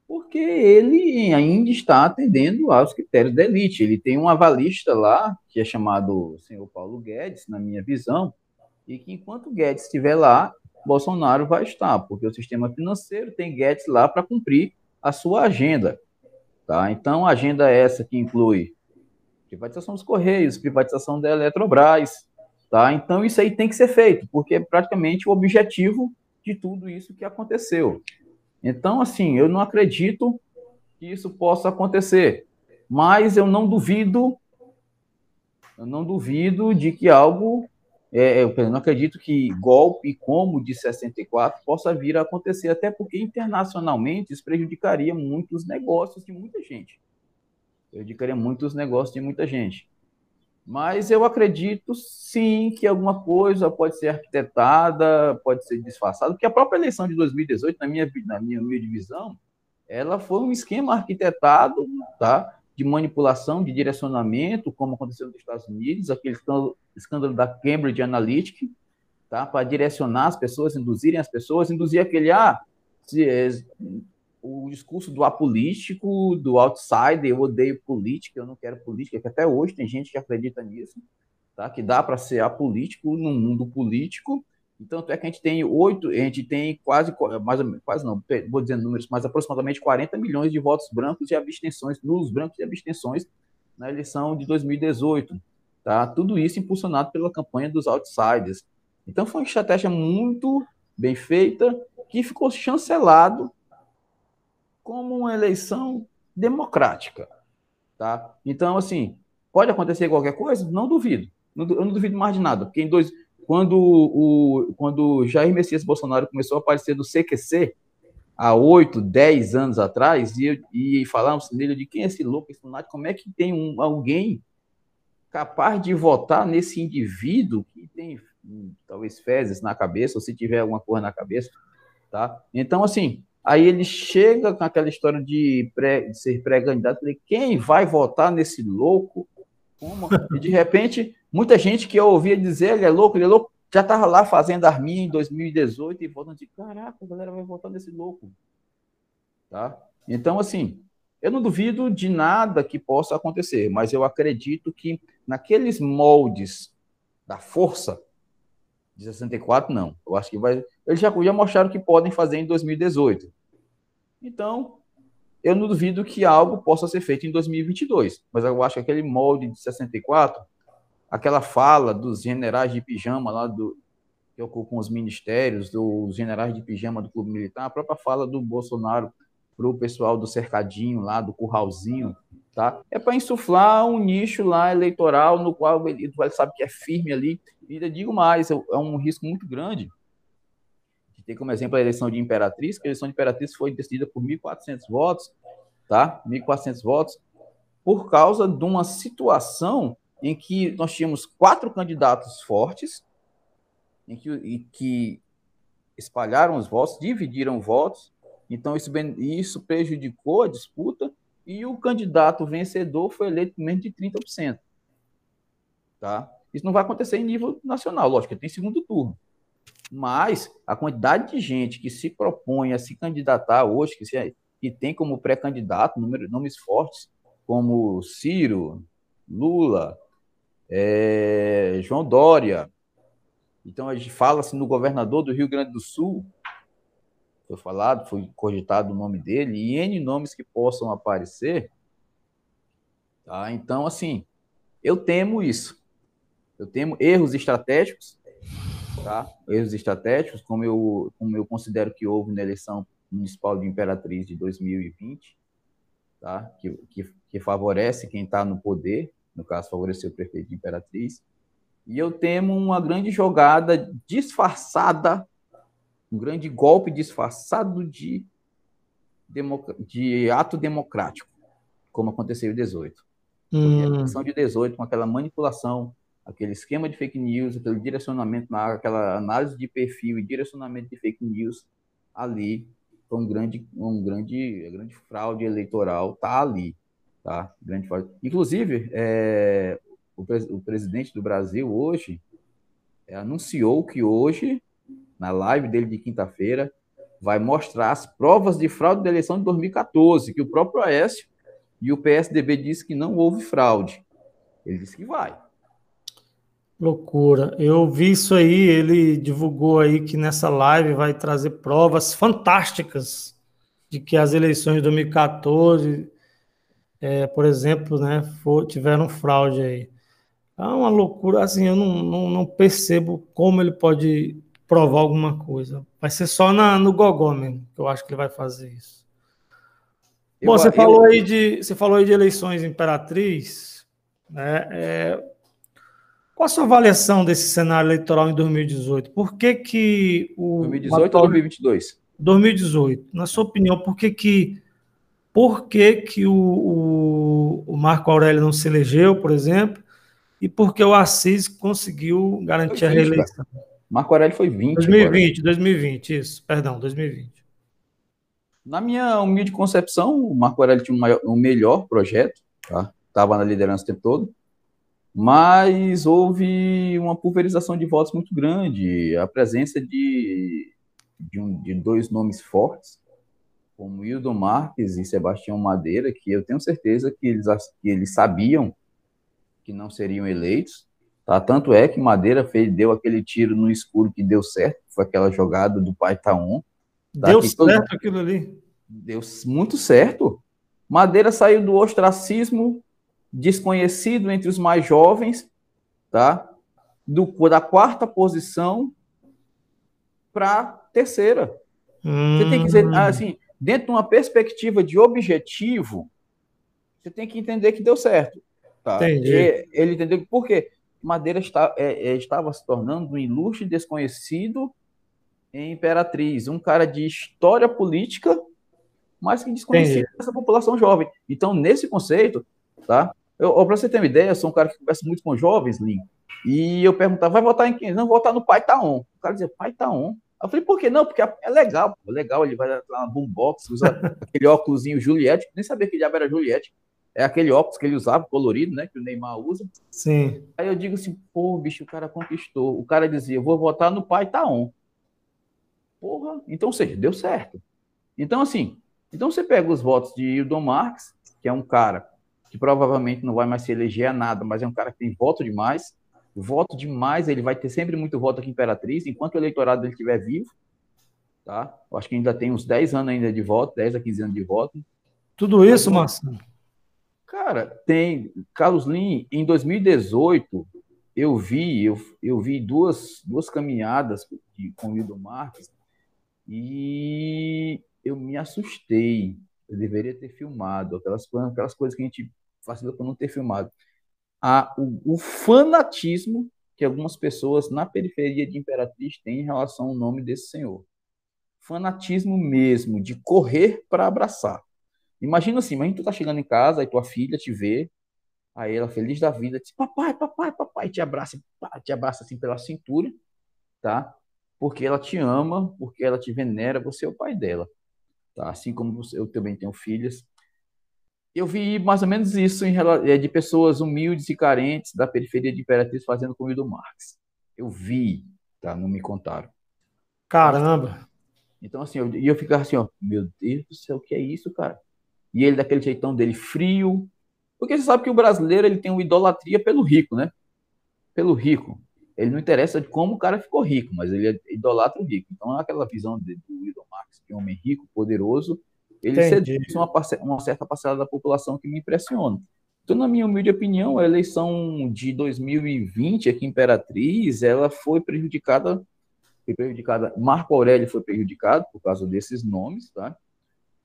porque ele ainda está atendendo aos critérios da elite. Ele tem um avalista lá, que é chamado senhor Paulo Guedes, na minha visão, e que enquanto Guedes estiver lá, Bolsonaro vai estar, porque o sistema financeiro tem Guedes lá para cumprir a sua agenda. Tá? Então, a agenda é essa que inclui privatização dos Correios, privatização da Eletrobras. Tá? Então, isso aí tem que ser feito, porque é praticamente o objetivo de tudo isso que aconteceu. Então, assim, eu não acredito que isso possa acontecer, mas eu não duvido, eu não duvido de que algo, é, eu não acredito que golpe como o de 64 possa vir a acontecer, até porque internacionalmente isso prejudicaria muitos negócios de muita gente. Prejudicaria muitos negócios de muita gente. Mas eu acredito sim que alguma coisa pode ser arquitetada, pode ser disfarçada, porque a própria eleição de 2018, na minha, na minha, minha divisão, ela foi um esquema arquitetado tá, de manipulação, de direcionamento, como aconteceu nos Estados Unidos, aquele escândalo da Cambridge Analytica, tá, para direcionar as pessoas, induzirem as pessoas, induzir aquele, ah, se, o discurso do apolítico, do outsider, eu odeio política, eu não quero política, que até hoje tem gente que acredita nisso, tá? que dá para ser apolítico no mundo político. Então, é que a gente tem oito, a gente tem quase, mais menos, quase não, vou dizendo números, mas aproximadamente 40 milhões de votos brancos e abstenções, nulos brancos e abstenções na eleição de 2018. Tá? Tudo isso impulsionado pela campanha dos outsiders. Então, foi uma estratégia muito bem feita, que ficou chancelado como uma eleição democrática, tá? Então, assim, pode acontecer qualquer coisa? Não duvido. Eu não duvido mais de nada, porque em dois, quando o quando Jair Messias Bolsonaro começou a aparecer do CQC há oito, dez anos atrás e, e falamos nele de quem é esse louco, esse lunático, como é que tem um, alguém capaz de votar nesse indivíduo que tem hum, talvez fezes na cabeça ou se tiver alguma coisa na cabeça, tá? Então assim, Aí ele chega com aquela história de, pré, de ser pré-candidato. Falei, quem vai votar nesse louco? Como? E de repente, muita gente que eu ouvia dizer, ele é louco, ele é louco, já estava lá fazendo arminha em 2018 e votando de caraca, a galera vai votar nesse louco. Tá? Então, assim, eu não duvido de nada que possa acontecer, mas eu acredito que naqueles moldes da força de 64, não. Eu acho que vai. Eles já, já mostraram que podem fazer em 2018. Então, eu não duvido que algo possa ser feito em 2022, mas eu acho que aquele molde de 64, aquela fala dos generais de pijama lá do que ocupam os ministérios, dos generais de pijama do clube militar, a própria fala do Bolsonaro para o pessoal do cercadinho lá, do curralzinho, tá? É para insuflar um nicho lá eleitoral no qual ele, ele sabe que é firme ali. E ainda digo mais, é, é um risco muito grande, tem como exemplo a eleição de Imperatriz, que a eleição de Imperatriz foi decidida por 1.400 votos, tá? 1.400 votos, por causa de uma situação em que nós tínhamos quatro candidatos fortes, em que, em que espalharam os votos, dividiram votos, então isso, isso prejudicou a disputa, e o candidato vencedor foi eleito com menos de 30%. Tá? Isso não vai acontecer em nível nacional, lógico, tem segundo turno. Mas a quantidade de gente que se propõe a se candidatar hoje, que, se, que tem como pré-candidato nomes fortes, como Ciro, Lula, é, João Dória. Então a gente fala assim no governador do Rio Grande do Sul, foi falado, foi cogitado o nome dele, e N nomes que possam aparecer. Tá? Então, assim, eu temo isso. Eu temo erros estratégicos, tá? erros estratégicos, como eu, como eu considero que houve na eleição municipal de Imperatriz de 2020, tá? que, que, que favorece quem está no poder, no caso, favoreceu o prefeito de Imperatriz. E eu temo uma grande jogada disfarçada um grande golpe disfarçado de, de ato democrático, como aconteceu em 18. Hum. A eleição de 18, com aquela manipulação, aquele esquema de fake news, aquele direcionamento, aquela análise de perfil e direcionamento de fake news ali, foi um grande, um grande, grande fraude eleitoral, tá ali, tá? Grande fraude. Inclusive, é, o, o, presidente do Brasil hoje é, anunciou que hoje na live dele de quinta-feira, vai mostrar as provas de fraude da eleição de 2014, que o próprio Aécio e o PSDB disse que não houve fraude. Ele disse que vai. Loucura. Eu vi isso aí, ele divulgou aí que nessa live vai trazer provas fantásticas de que as eleições de 2014, é, por exemplo, né, for, tiveram fraude aí. É uma loucura, assim, eu não, não, não percebo como ele pode provar alguma coisa. Vai ser só na, no Gogó mesmo, que eu acho que ele vai fazer isso. Eu, Bom, você, eu... falou aí de, você falou aí de eleições imperatriz. Né? É, qual a sua avaliação desse cenário eleitoral em 2018? Por que que o... 2018 ou 2022? 2018. Na sua opinião, por que que, por que, que o, o, o Marco Aurélio não se elegeu, por exemplo, e por que o Assis conseguiu garantir a reeleição? Marco Aurélio foi 20. 2020, agora. 2020, isso. Perdão, 2020. Na minha humilde concepção, o Marco Aurélio tinha um, maior, um melhor projeto, tá? Estava na liderança o tempo todo, mas houve uma pulverização de votos muito grande, a presença de, de, um, de dois nomes fortes, como Hildon Marques e Sebastião Madeira, que eu tenho certeza que eles, que eles sabiam que não seriam eleitos, Tá? Tanto é que Madeira fez, deu aquele tiro no escuro que deu certo, foi aquela jogada do Pai Taon. Tá? Deu certo todo... aquilo ali. Deu muito certo. Madeira saiu do ostracismo desconhecido entre os mais jovens, tá? Do, da quarta posição para terceira. Hum. Você tem que dizer, hum. assim, dentro de uma perspectiva de objetivo, você tem que entender que deu certo. Tá? Entendi. ele entendeu por quê? Madeira está, é, é, estava se tornando um ilustre desconhecido em Imperatriz, um cara de história política, mas que desconhecia essa população jovem. Então, nesse conceito, tá? Eu, para você ter uma ideia, eu sou um cara que conversa muito com jovens, Lin, e eu perguntava, vai votar em quem? Não, votar no Pai Taon. O cara dizia, Pai Taon? Eu falei, por que não? Porque é legal, pô, legal, ele vai lá na boombox, usa aquele óculosinho Juliette, nem sabia que diabo era Juliette, é aquele óculos que ele usava, colorido, né? Que o Neymar usa. Sim. Aí eu digo assim, pô, bicho, o cara conquistou. O cara dizia, eu vou votar no pai Taon. Porra, então, ou seja, deu certo. Então, assim, então você pega os votos de Hildon Marques, que é um cara que provavelmente não vai mais se eleger a nada, mas é um cara que tem voto demais. Voto demais, ele vai ter sempre muito voto aqui em Imperatriz, enquanto o eleitorado dele estiver vivo. Tá? Eu acho que ainda tem uns 10 anos ainda de voto, 10 a 15 anos de voto. Tudo isso, Marcelo? Cara, tem. Carlos Lin, em 2018, eu vi, eu, eu vi duas, duas caminhadas com o Hildo Marques e eu me assustei. Eu deveria ter filmado aquelas, aquelas coisas que a gente facilita por não ter filmado. A, o, o fanatismo que algumas pessoas na periferia de Imperatriz têm em relação ao nome desse senhor. Fanatismo mesmo, de correr para abraçar. Imagina assim, imagina tu tá chegando em casa, aí tua filha te vê, aí ela feliz da vida, diz, papai, papai, papai, te abraça, te abraça assim pela cintura, tá? Porque ela te ama, porque ela te venera, você é o pai dela, tá? Assim como eu também tenho filhas. Eu vi mais ou menos isso em, é, de pessoas humildes e carentes da periferia de Imperatriz fazendo comida do Marx. Eu vi, tá? Não me contaram. Caramba! Então, assim, eu, eu ficava assim, ó, meu Deus do céu, o que é isso, cara? E ele daquele jeitão dele, frio. Porque você sabe que o brasileiro ele tem uma idolatria pelo rico, né? Pelo rico. Ele não interessa de como o cara ficou rico, mas ele idolatra o rico. Então, aquela visão de, do Elon Marx, que é um homem rico, poderoso, ele seduz uma, uma certa parcela da população que me impressiona. Então, na minha humilde opinião, a eleição de 2020 aqui em Imperatriz, ela foi prejudicada, foi prejudicada, Marco Aurélio foi prejudicado por causa desses nomes, tá?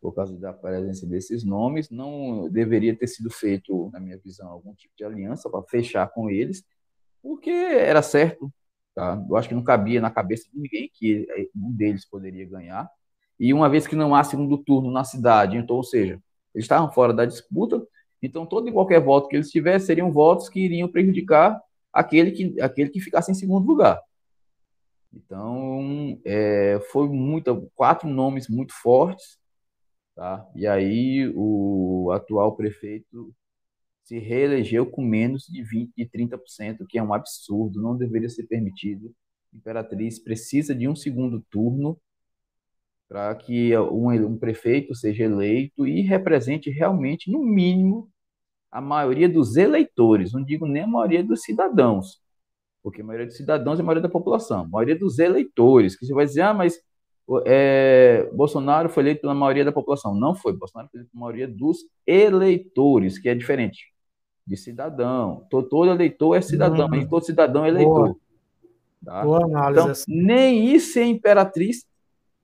Por causa da presença desses nomes, não deveria ter sido feito, na minha visão, algum tipo de aliança para fechar com eles, porque era certo, tá? Eu acho que não cabia na cabeça de ninguém que um deles poderia ganhar. E uma vez que não há segundo turno na cidade, então, ou seja, eles estavam fora da disputa, então, todo e qualquer voto que eles tivessem seriam votos que iriam prejudicar aquele que, aquele que ficasse em segundo lugar. Então, é, foi muito, quatro nomes muito fortes, tá? E aí o atual prefeito se reelegeu com menos de 20, de 30%, que é um absurdo, não deveria ser permitido. Imperatriz precisa de um segundo turno para que um, um prefeito seja eleito e represente realmente, no mínimo, a maioria dos eleitores, não digo nem a maioria dos cidadãos, porque a maioria dos cidadãos é a maioria da população, a maioria dos eleitores, que você vai dizer, ah, mas é, Bolsonaro foi eleito pela maioria da população. Não foi, Bolsonaro foi eleito pela maioria dos eleitores, que é diferente de cidadão. Todo, eleitor é cidadão, hum, todo cidadão é eleitor. Boa, tá? boa análise. Então, nem isso é imperatriz.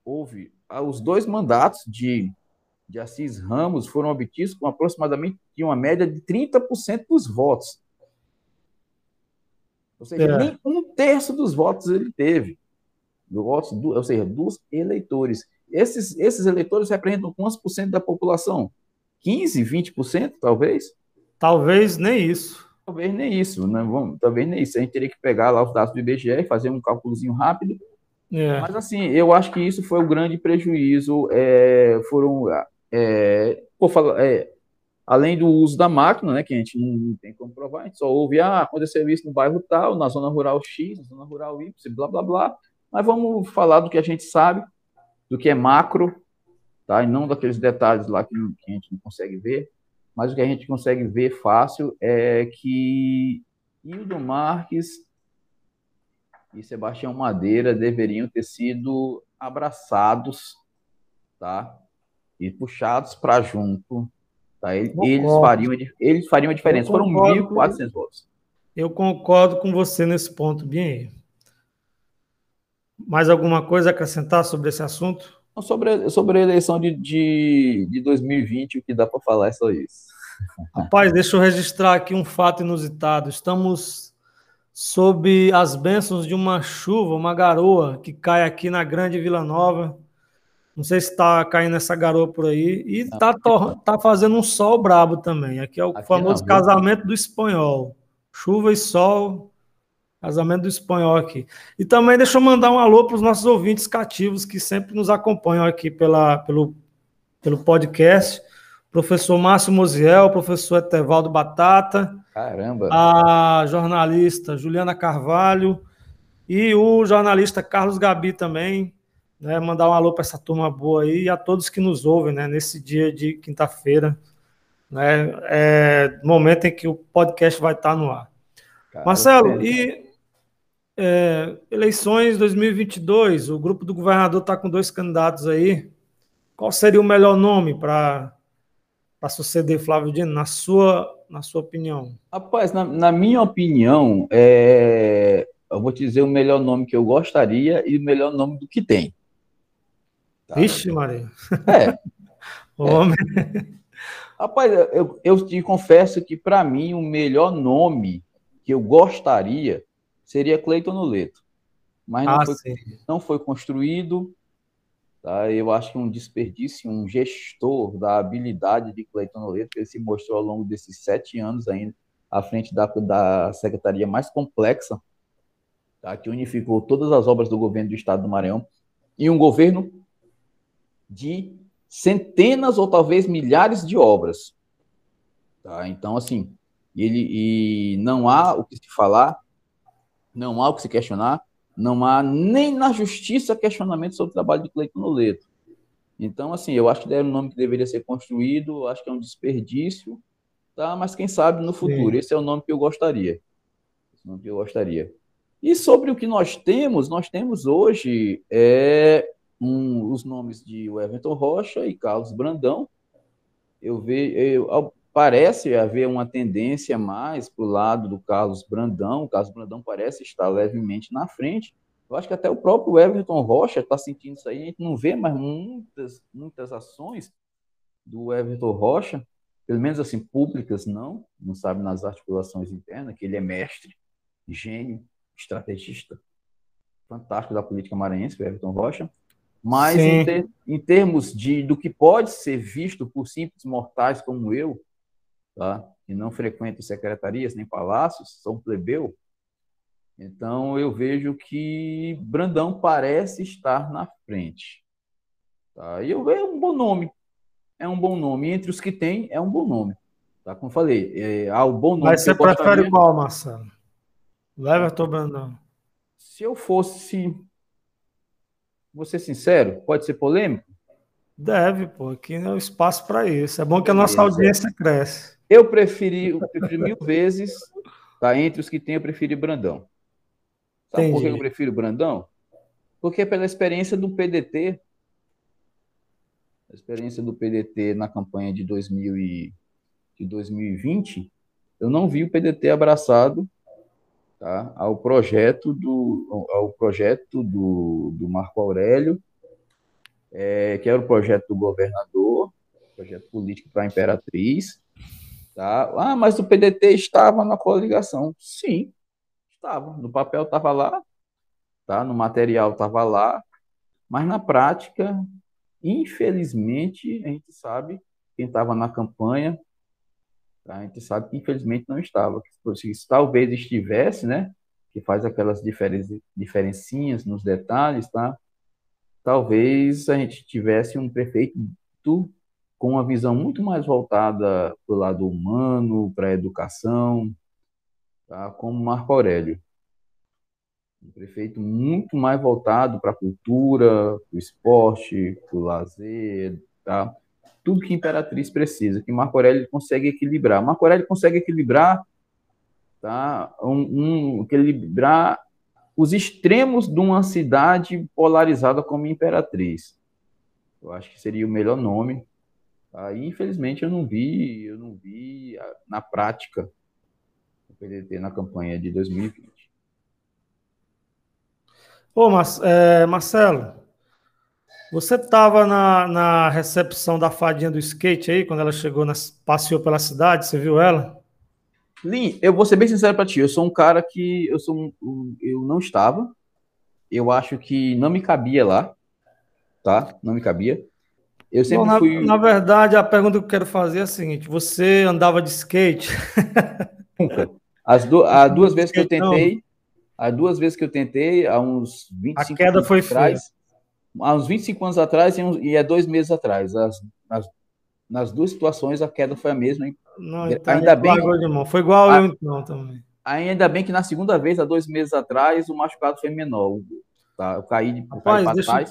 Houve ah, os dois mandatos de de Assis Ramos foram obtidos com aproximadamente uma média de 30% dos votos. Ou seja, é. nem um terço dos votos ele teve. Do votos do, ou seja, dos eleitores. Esses, esses eleitores representam quantos por cento da população? 15, 20%, talvez? Talvez nem isso. Talvez nem isso, né? Vamos, talvez nem isso. A gente teria que pegar lá os dados do IBGE e fazer um cálculozinho rápido. É. Mas assim, eu acho que isso foi o um grande prejuízo. É, foram é, por falar, é, além do uso da máquina, né, que a gente não tem como provar, a gente só ouve, ah, aconteceu isso no bairro tal, na zona rural X, na zona rural Y, blá, blá, blá. Mas vamos falar do que a gente sabe, do que é macro, tá? E não daqueles detalhes lá que, que a gente não consegue ver. Mas o que a gente consegue ver fácil é que Hildo Marques e Sebastião Madeira deveriam ter sido abraçados, tá? e puxados para junto, tá? eles, fariam, eles fariam a diferença. Foram 1.400 votos. Eu concordo com você nesse ponto, bem. Mais alguma coisa a acrescentar sobre esse assunto? Sobre, sobre a eleição de, de, de 2020, o que dá para falar é só isso. Rapaz, deixa eu registrar aqui um fato inusitado. Estamos sob as bênçãos de uma chuva, uma garoa que cai aqui na Grande Vila Nova. Não sei se está caindo essa garoa por aí. E está tá fazendo um sol brabo também. Aqui é o aqui famoso casamento do espanhol. Chuva e sol, casamento do espanhol aqui. E também deixa eu mandar um alô para os nossos ouvintes cativos que sempre nos acompanham aqui pela, pelo, pelo podcast. Professor Márcio Moziel, professor Etevaldo Batata. Caramba! A jornalista Juliana Carvalho e o jornalista Carlos Gabi também né, mandar um alô para essa turma boa aí e a todos que nos ouvem né, nesse dia de quinta-feira, né, é, momento em que o podcast vai estar no ar. Cara, Marcelo, e é, eleições 2022, o grupo do governador está com dois candidatos aí. Qual seria o melhor nome para suceder Flávio Dino, na sua, na sua opinião? Rapaz, na, na minha opinião, é, eu vou te dizer o melhor nome que eu gostaria e o melhor nome do que tem. Tá? Vixe, Maria. É. Homem. É. Rapaz, eu, eu te confesso que, para mim, o melhor nome que eu gostaria seria Cleiton Noleto. Mas não, ah, foi, não foi construído. Tá? Eu acho que um desperdício, um gestor da habilidade de Cleiton Noleto, que ele se mostrou ao longo desses sete anos ainda, à frente da, da secretaria mais complexa, tá? que unificou todas as obras do governo do estado do Maranhão, e um governo de centenas ou talvez milhares de obras. Tá? Então, assim, ele e não há o que se falar, não há o que se questionar. não há nem na justiça questionamento sobre o trabalho de Cleiton Noleto. Então, assim, eu acho que era um nome que deveria ser construído, acho que é um desperdício, tá? Mas quem sabe no futuro. Sim. Esse é o nome que eu gostaria. Esse é o nome que eu gostaria. E sobre o que nós temos, nós temos hoje é, um, os nomes de Everton Rocha e Carlos Brandão. Eu vejo, eu, parece haver uma tendência mais para o lado do Carlos Brandão. O Carlos Brandão parece estar levemente na frente. Eu acho que até o próprio Everton Rocha está sentindo isso aí. A gente não vê mais muitas, muitas ações do Everton Rocha, pelo menos assim, públicas, não. Não sabe nas articulações internas, que ele é mestre, gênio, estrategista fantástico da política maranhense, o Everton Rocha. Mas em, ter, em, termos de do que pode ser visto por simples mortais como eu, tá? que não frequentam secretarias nem palácios, são plebeu, então eu vejo que Brandão parece estar na frente. Tá? E eu, é um bom nome. É um bom nome. Entre os que tem, é um bom nome. Tá? Como falei, é, há o bom nome. Mas você prefere qual, Marcelo? Everton Brandão. Se eu fosse, vou ser sincero, pode ser polêmico? Deve, pô. Aqui é o espaço para isso. É bom que a nossa audiência cresce. Eu preferi, eu preferi mil vezes, tá? Entre os que tem, eu preferi Brandão. Sabe Entendi. por que eu prefiro Brandão? Porque pela experiência do PDT, a experiência do PDT na campanha de, 2000 e, de 2020, eu não vi o PDT abraçado tá, ao projeto do, ao projeto do, do Marco Aurélio, é, que era o projeto do governador, projeto político para a Imperatriz. Tá? Ah, mas o PDT estava na coligação. Sim, estava. No papel estava lá, tá? no material estava lá, mas na prática, infelizmente, a gente sabe, quem estava na campanha a gente sabe que infelizmente não estava. Se talvez estivesse, né? Que faz aquelas diferen diferencinhas nos detalhes, tá? Talvez a gente tivesse um prefeito com uma visão muito mais voltada para o lado humano, para a educação, tá? como Marco Aurélio. Um prefeito muito mais voltado para a cultura, para o esporte, para o lazer, tá? tudo que Imperatriz precisa, que Marco Aurélio consegue equilibrar. Marco Aurélio consegue equilibrar, tá? Um, um, equilibrar os extremos de uma cidade polarizada como Imperatriz. Eu acho que seria o melhor nome. E, infelizmente, eu não vi, eu não vi na prática o PDT na campanha de 2020. Ô, é, Marcelo, você estava na, na recepção da fadinha do skate aí, quando ela chegou, na, passeou pela cidade, você viu ela? Lin, eu vou ser bem sincero para ti, eu sou um cara que eu sou um, eu não estava. Eu acho que não me cabia lá, tá? Não me cabia. Eu sempre Bom, na, fui. Na verdade, a pergunta que eu quero fazer é a seguinte: você andava de skate? Nunca. As, do, as duas vezes que eu tentei, as duas vezes que eu tentei, há uns 25 A queda foi atrás, feia há uns 25 anos atrás e há dois meses atrás. As, as, nas duas situações a queda foi a mesma. Não, então ainda bem. Foi igual a, eu então também. Ainda bem que na segunda vez, há dois meses atrás, o machucado foi menor. Tá? Eu caí, de Rapaz, para trás.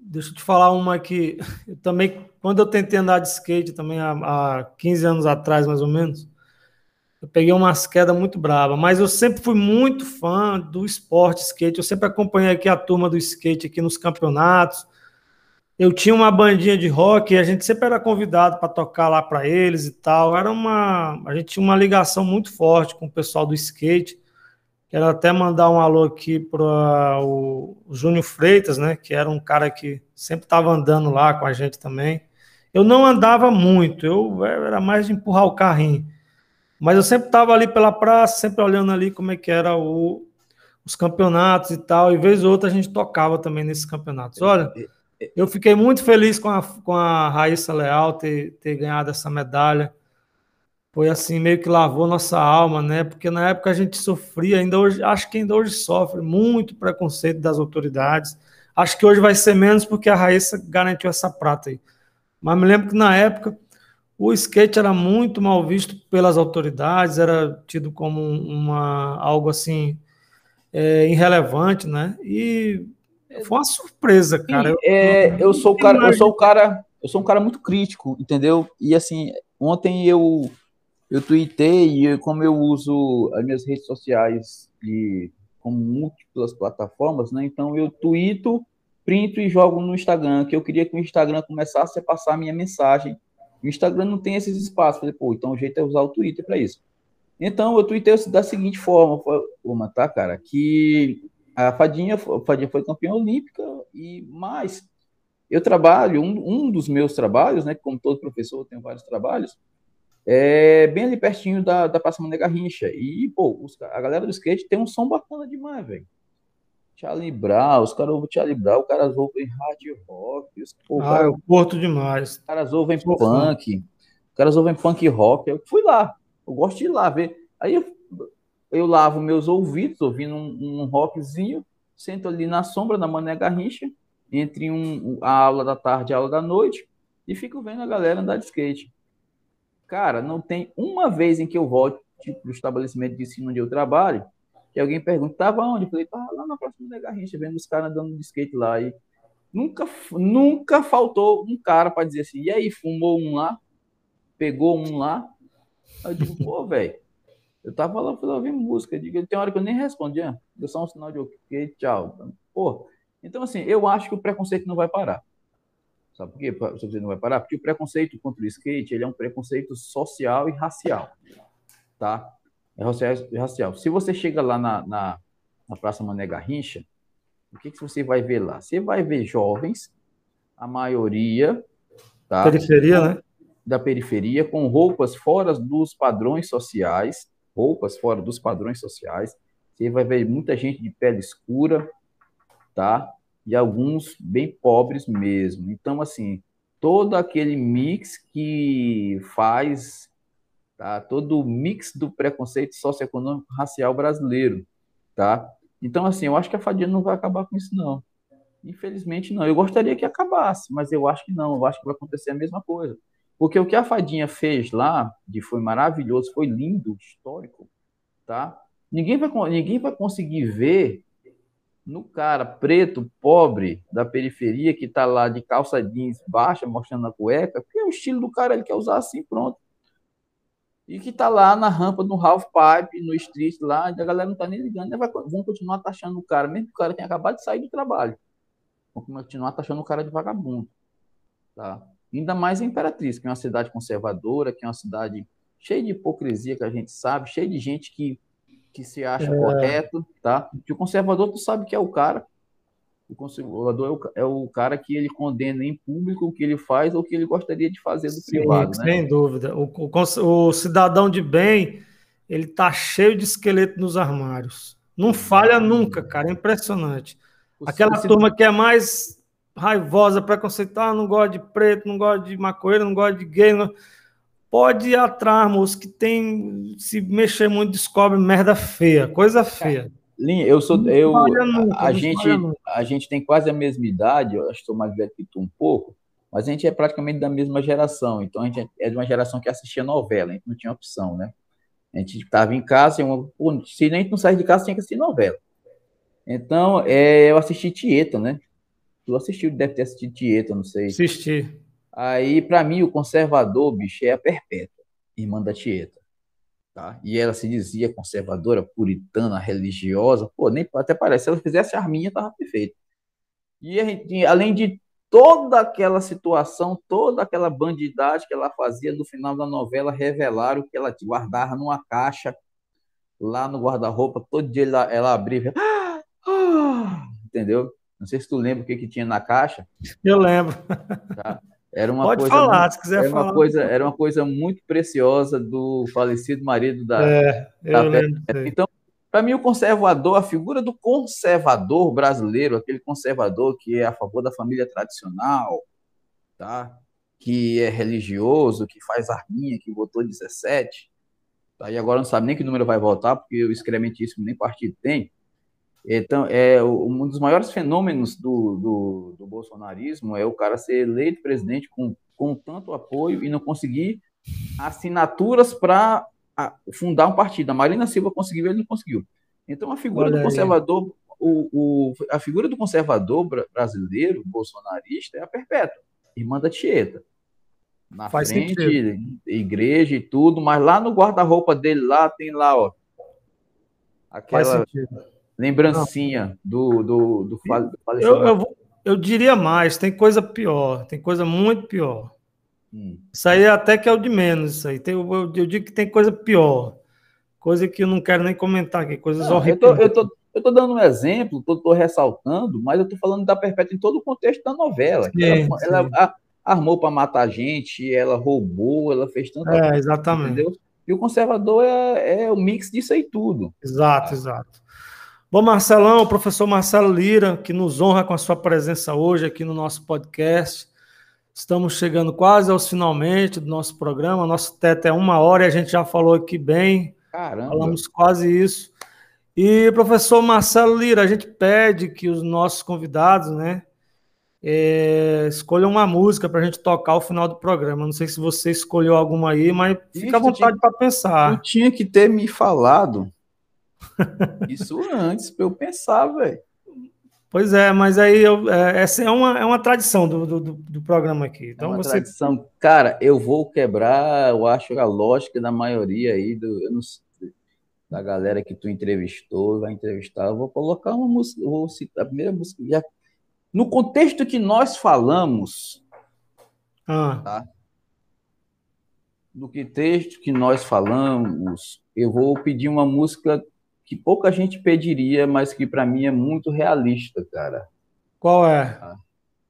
Deixa eu te falar uma que eu também, quando eu tentei andar de skate também há, há 15 anos atrás, mais ou menos, eu peguei umas quedas muito bravas, mas eu sempre fui muito fã do esporte skate. Eu sempre acompanhei aqui a turma do skate aqui nos campeonatos. Eu tinha uma bandinha de rock e a gente sempre era convidado para tocar lá para eles e tal. Era uma, a gente tinha uma ligação muito forte com o pessoal do skate. Quero até mandar um alô aqui para o, Júnior Freitas, né, que era um cara que sempre estava andando lá com a gente também. Eu não andava muito, eu era mais de empurrar o carrinho. Mas eu sempre estava ali pela praça, sempre olhando ali como é que era o, os campeonatos e tal, e vez ou outra a gente tocava também nesses campeonatos. Olha, eu fiquei muito feliz com a, com a Raíssa Leal ter, ter ganhado essa medalha. Foi assim, meio que lavou nossa alma, né? Porque na época a gente sofria, ainda hoje, acho que ainda hoje sofre muito preconceito das autoridades. Acho que hoje vai ser menos porque a Raíssa garantiu essa prata aí. Mas me lembro que na época o skate era muito mal visto pelas autoridades, era tido como uma algo assim é, irrelevante, né? E foi uma surpresa, cara. Sim, é, eu sou o cara, eu sou o cara, eu sou um cara muito crítico, entendeu? E assim, ontem eu eu tuitei e como eu uso as minhas redes sociais de como múltiplas plataformas, né? Então eu tuito, printo e jogo no Instagram, que eu queria que o Instagram começasse a passar a minha mensagem. O Instagram não tem esses espaços. Falei, pô, então o jeito é usar o Twitter para isso. Então eu tuitei da seguinte forma, uma, tá, cara, que a Fadinha, a Fadinha foi campeã olímpica e mais eu trabalho, um, um dos meus trabalhos, né, como todo professor, eu tenho vários trabalhos, é bem ali pertinho da, da Praça Mané Garrincha. E, pô, os, a galera do skate tem um som bacana demais, velho. Charlie Brown, os caras ouvem Charlie Brown, os caras ouvem hard rock. Os, pô, ah, cara, eu curto demais. Os caras ouvem punk, fã. os caras ouvem punk rock. Eu fui lá, eu gosto de ir lá ver. Aí eu, eu lavo meus ouvidos, ouvindo um, um rockzinho, sento ali na sombra da Mané Garrincha, entre um, a aula da tarde e a aula da noite, e fico vendo a galera andar de skate. Cara, não tem uma vez em que eu volte para o estabelecimento de ensino onde eu trabalho, que alguém pergunta, tava onde? Eu falei, tava lá na próxima da Garrincha, vendo os caras andando de skate lá. E nunca, nunca faltou um cara para dizer assim, e aí, fumou um lá? Pegou um lá? Eu digo, pô, velho, eu tava lá para ouvir música. Digo, tem hora que eu nem respondia. Deu só um sinal de ok, tchau. Pô, então assim, eu acho que o preconceito não vai parar. Sabe por quê? Você não vai parar? Porque o preconceito contra o skate ele é um preconceito social e racial. Tá? É racial. Se você chega lá na, na, na Praça Mané Garrincha, o que, que você vai ver lá? Você vai ver jovens, a maioria. Tá? Periferia, né? Da periferia, com roupas fora dos padrões sociais. Roupas fora dos padrões sociais. Você vai ver muita gente de pele escura, tá? e alguns bem pobres mesmo. Então, assim, todo aquele mix que faz tá? todo o mix do preconceito socioeconômico racial brasileiro, tá? Então, assim, eu acho que a Fadinha não vai acabar com isso, não. Infelizmente, não. Eu gostaria que acabasse, mas eu acho que não. Eu acho que vai acontecer a mesma coisa. Porque o que a Fadinha fez lá, de foi maravilhoso, foi lindo, histórico, tá? Ninguém vai, ninguém vai conseguir ver no cara preto, pobre, da periferia, que está lá de calça jeans baixa, mostrando a cueca, porque é o estilo do cara, ele quer usar assim, pronto. E que está lá na rampa do half pipe, no street lá, a galera não está nem ligando, né? Vai, vão continuar taxando o cara, mesmo que o cara tenha acabado de sair do trabalho. Vão continuar taxando o cara de vagabundo. Tá? Ainda mais a Imperatriz, que é uma cidade conservadora, que é uma cidade cheia de hipocrisia, que a gente sabe, cheia de gente que que se acha é. correto, tá? Que o conservador tu sabe que é o cara. O conservador é o, é o, cara que ele condena em público o que ele faz ou o que ele gostaria de fazer do Sim, privado, né? Sem dúvida. O, o, o, cidadão de bem, ele tá cheio de esqueleto nos armários. Não falha nunca, cara. É impressionante. Aquela turma que é mais raivosa, preconceituosa, ah, não gosta de preto, não gosta de maconheiro, não gosta de gay, não pode ir atrás, moço, que tem. Se mexer muito, descobre merda feia, coisa feia. Linha, eu sou. Eu, nunca, a, gente, a gente tem quase a mesma idade, eu acho que sou mais velho que tu um pouco, mas a gente é praticamente da mesma geração. Então a gente é de uma geração que assistia novela, a gente não tinha opção, né? A gente estava em casa, e uma, se a gente não sair de casa, tinha que assistir novela. Então, é, eu assisti Tieta, né? Tu assistiu, deve ter assistido Tieta, não sei. Assisti. Aí, para mim, o conservador, bicho, é a Perpétua, irmã da Tieta. Tá? E ela se dizia conservadora, puritana, religiosa. Pô, nem até parece. Se ela fizesse a arminha, tava perfeito. E a gente, além de toda aquela situação, toda aquela bandidagem que ela fazia no final da novela, revelaram que ela guardava numa caixa lá no guarda-roupa. Todo dia ela, ela abria. Ah, ah, entendeu? Não sei se tu lembra o que, que tinha na caixa. Eu lembro. Tá? Era uma Pode coisa falar, muito, se quiser era falar. Uma coisa, era uma coisa muito preciosa do falecido marido da. É, da lembro, então, para mim, o conservador, a figura do conservador brasileiro, aquele conservador que é a favor da família tradicional, tá? que é religioso, que faz arminha, que votou 17, tá? e agora não sabe nem que número vai votar, porque o excrementíssimo nem partido tem. Então, é um dos maiores fenômenos do, do, do, bolsonarismo é o cara ser eleito presidente com, com tanto apoio e não conseguir assinaturas para fundar um partido. A Marina Silva conseguiu, ele não conseguiu. Então a figura Olha do conservador, o, o, a figura do conservador brasileiro, bolsonarista, é a perpétua, irmã da Tieta. Na Faz frente, sentido. igreja e tudo, mas lá no guarda-roupa dele lá tem lá, ó, aquela lembrancinha do, do, do. Eu, eu, eu, diria mais, tem coisa pior, tem coisa muito pior. Hum. Isso aí até que é o de menos, isso aí. Tem, eu, eu, digo que tem coisa pior. Coisa que eu não quero nem comentar aqui, coisas não, horríveis. Eu tô, eu, tô, eu tô dando um exemplo, tô, tô ressaltando, mas eu tô falando da Perpétua em todo o contexto da novela. Sim, ela, sim. ela a, armou para matar gente, ela roubou, ela fez tanta É, exatamente. Entendeu? E o conservador é, é o mix disso aí tudo. Exato, ah. exato. Bom, Marcelão, professor Marcelo Lira, que nos honra com a sua presença hoje aqui no nosso podcast. Estamos chegando quase aos finalmente do nosso programa. Nosso teto é uma hora e a gente já falou aqui bem. Caramba. Falamos quase isso. E, professor Marcelo Lira, a gente pede que os nossos convidados, né, é, escolham uma música para a gente tocar ao final do programa. Não sei se você escolheu alguma aí, mas fica à vontade para pensar. Eu tinha que ter me falado isso antes para eu pensar, velho. Pois é, mas aí eu, é, essa é uma, é uma tradição do, do, do programa aqui. Então é uma você... tradição. Cara, eu vou quebrar, eu acho a lógica da maioria aí, do, eu não sei, da galera que tu entrevistou, vai entrevistar. Eu vou colocar uma música, vou citar a primeira música. Já, no contexto que nós falamos, ah. tá? No que texto que nós falamos, eu vou pedir uma música que pouca gente pediria, mas que para mim é muito realista, cara. Qual é? Tá?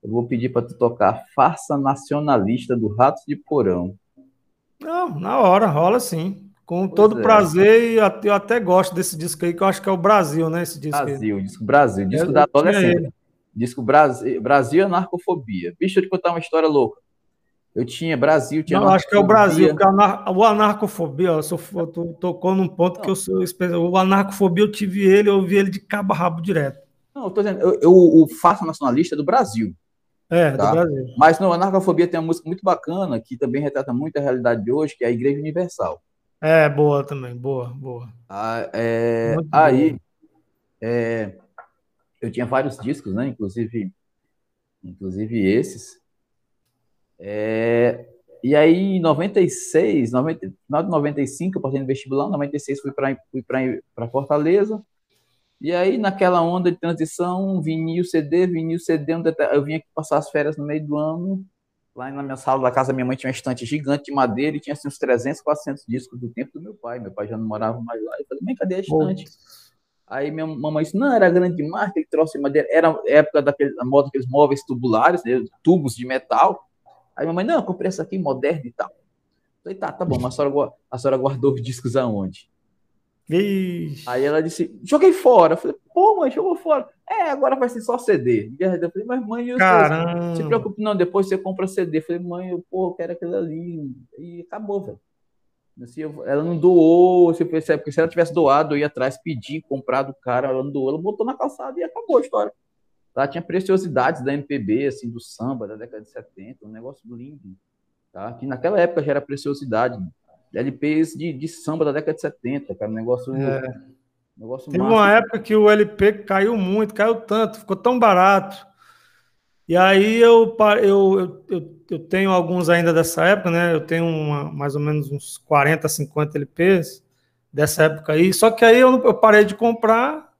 Eu vou pedir para tu tocar Farsa Nacionalista do Ratos de Porão. Não, na hora, rola sim. Com pois todo é. prazer, e eu até gosto desse disco aí, que eu acho que é o Brasil, né? Esse disco Brasil, aí. disco Brasil, disco eu, da adolescente. Disco Brasil, Brasil Anarcofobia. Bicho, eu te contar uma história louca. Eu tinha Brasil, tinha. Não, acho que é o Brasil, porque anar, o anarcofobia, ó, sou, tu tocou num ponto não. que eu sou. O anarcofobia, eu tive ele, eu ouvi ele de cabo a rabo direto. Não, eu tô dizendo, eu, eu, o Faça Nacionalista é do Brasil. É, tá? do Brasil. Mas no Anarcofobia tem uma música muito bacana que também retrata muito a realidade de hoje, que é a Igreja Universal. É, boa também, boa, boa. Ah, é, aí, é, eu tinha vários discos, né? Inclusive, inclusive esses. É, e aí, em 96, 90, final de 95, eu passei no vestibular, em 96 fui para fui para Fortaleza. E aí, naquela onda de transição, vinil CD, vinil CD, eu vinha aqui passar as férias no meio do ano. Lá na minha sala da casa, minha mãe tinha uma estante gigante de madeira e tinha assim, uns 300, 400 discos do tempo do meu pai. Meu pai já não morava mais lá. Eu falei, mãe, cadê a estante? Aí minha mamãe disse, não, era grande demais, ele trouxe madeira. Era época daquele, da moda daqueles móveis tubulares, né, tubos de metal. Aí minha mãe, não, eu comprei essa aqui moderna e tal. falei, tá, tá bom, mas a senhora, a senhora guardou os discos aonde? Ixi. Aí ela disse, joguei fora. Eu falei, pô, mãe, jogou fora. É, agora vai ser só CD. Eu falei, mas mãe, eu Caramba. se preocupe, não, depois você compra CD. Eu falei, mãe, eu, pô, eu quero aquilo ali. E acabou, velho. Assim, eu, ela não doou, você percebe, porque se ela tivesse doado, eu ia atrás pedir, comprar do cara, ela não doou, ela botou na calçada e acabou a história. Lá tinha preciosidades da MPB, assim, do samba da década de 70, um negócio lindo, tá? Que naquela época já era preciosidade. LPs de, de samba da década de 70, cara, um negócio. É. negócio Teve massa. uma época que o LP caiu muito, caiu tanto, ficou tão barato. E aí eu, eu, eu, eu tenho alguns ainda dessa época, né? Eu tenho uma, mais ou menos uns 40, 50 LPs dessa época aí. Só que aí eu, eu parei de comprar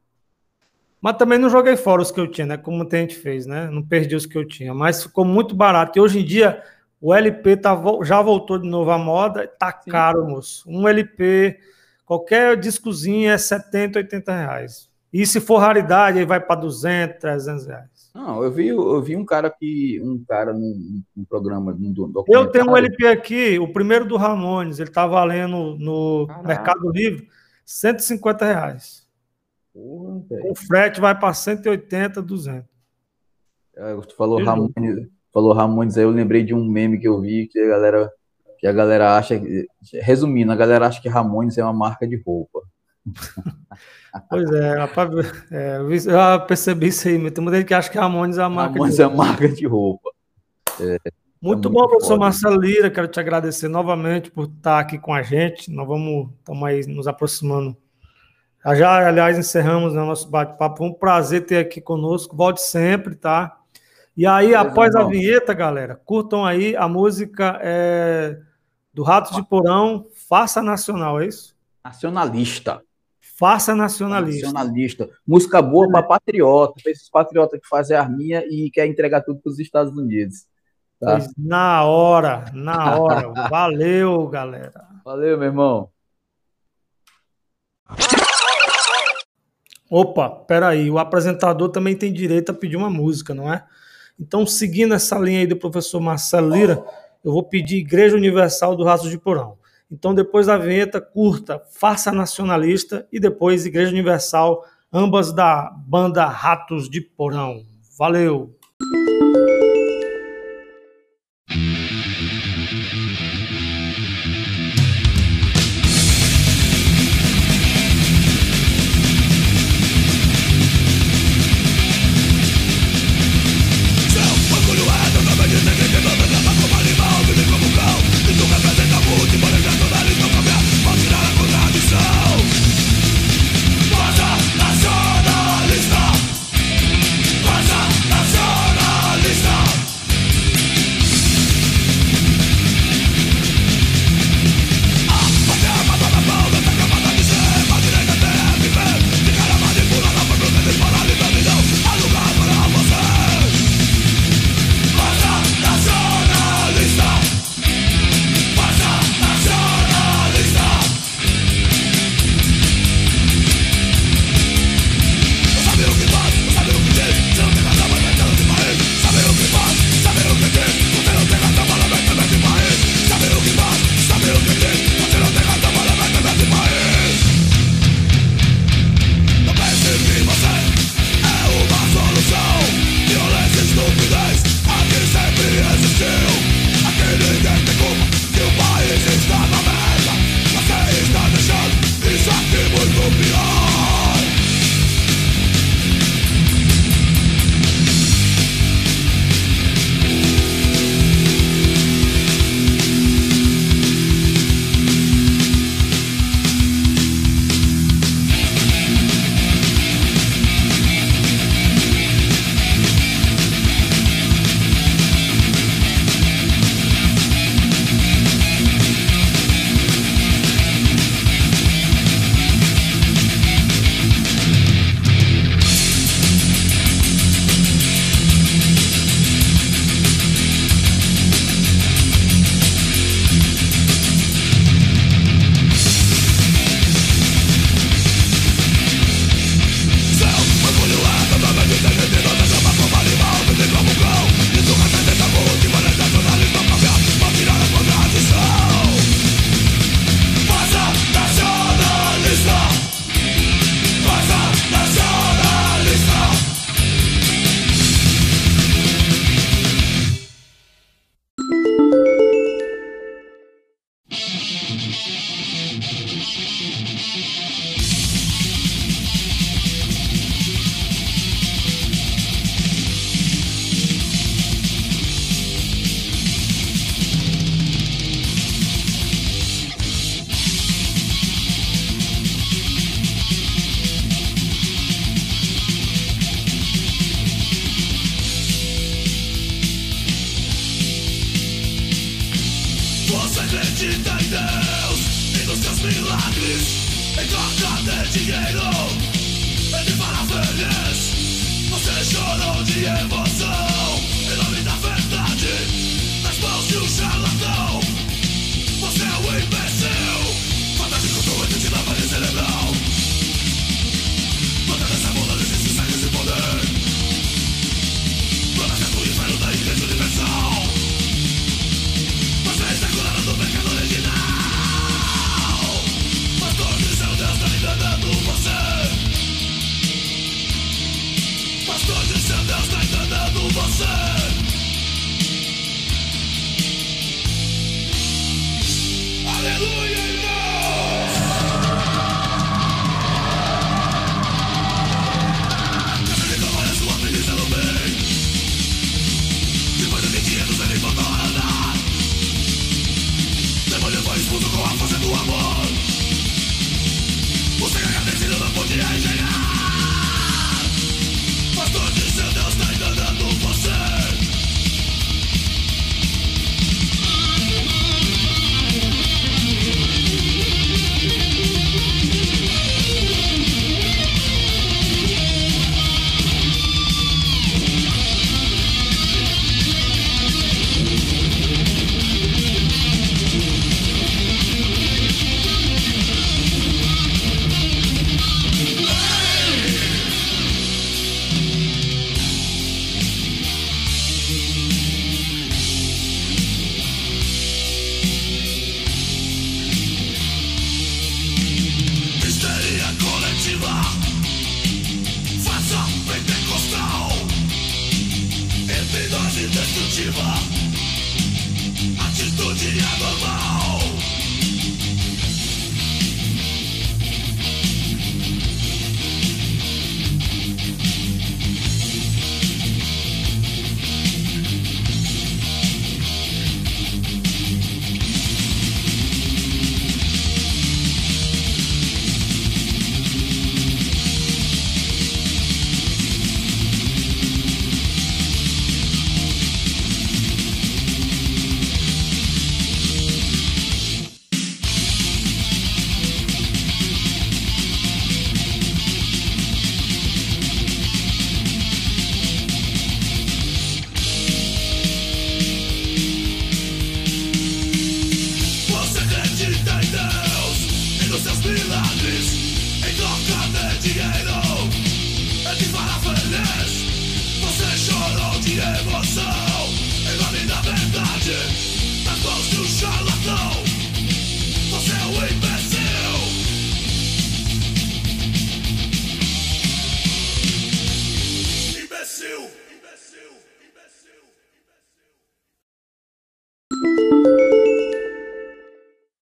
mas também não joguei fora os que eu tinha, né? Como muita gente fez, né? Não perdi os que eu tinha. Mas ficou muito barato. E hoje em dia o LP tá, já voltou de novo à moda. Tá Sim. caro, moço. Um LP, qualquer discozinho é 70, 80 reais. E se for raridade, aí vai para 200, 300 reais. Não, eu vi, eu vi um cara que um cara num, num programa, num Eu tenho um LP aqui, o primeiro do Ramones, ele tá valendo no Caraca. Mercado Livre 150 reais. Porra, o frete vai para 180, 200. É, tu falou Ramones, falou Ramones aí, eu lembrei de um meme que eu vi que a galera que a galera acha, resumindo, a galera acha que Ramones é uma marca de roupa. Pois é, rapaz, é, eu percebi isso aí, tem muita gente que acha que Ramones é uma marca Ramones de roupa. é marca de roupa. É, muito, é muito bom, professor Marcelo Lira, quero te agradecer novamente por estar aqui com a gente. Nós vamos, estamos aí nos aproximando Já, aliás, encerramos né, o nosso bate-papo. Foi um prazer ter aqui conosco. Volte sempre, tá? E aí, após a vinheta, galera, curtam aí a música é, do Ratos de Porão, Faça Nacional, é isso? Nacionalista. Faça nacionalista. Nacionalista. Música boa para patriota, para esses patriotas que fazem arminha e quer entregar tudo para os Estados Unidos. Tá? Na hora, na hora. Valeu, galera. Valeu, meu irmão. Opa, peraí, o apresentador também tem direito a pedir uma música, não é? Então, seguindo essa linha aí do professor Marcelo Lira, eu vou pedir Igreja Universal do Raço de Porão. Então, depois da vinheta, curta Farsa Nacionalista e depois Igreja Universal, ambas da banda Ratos de Porão. Valeu!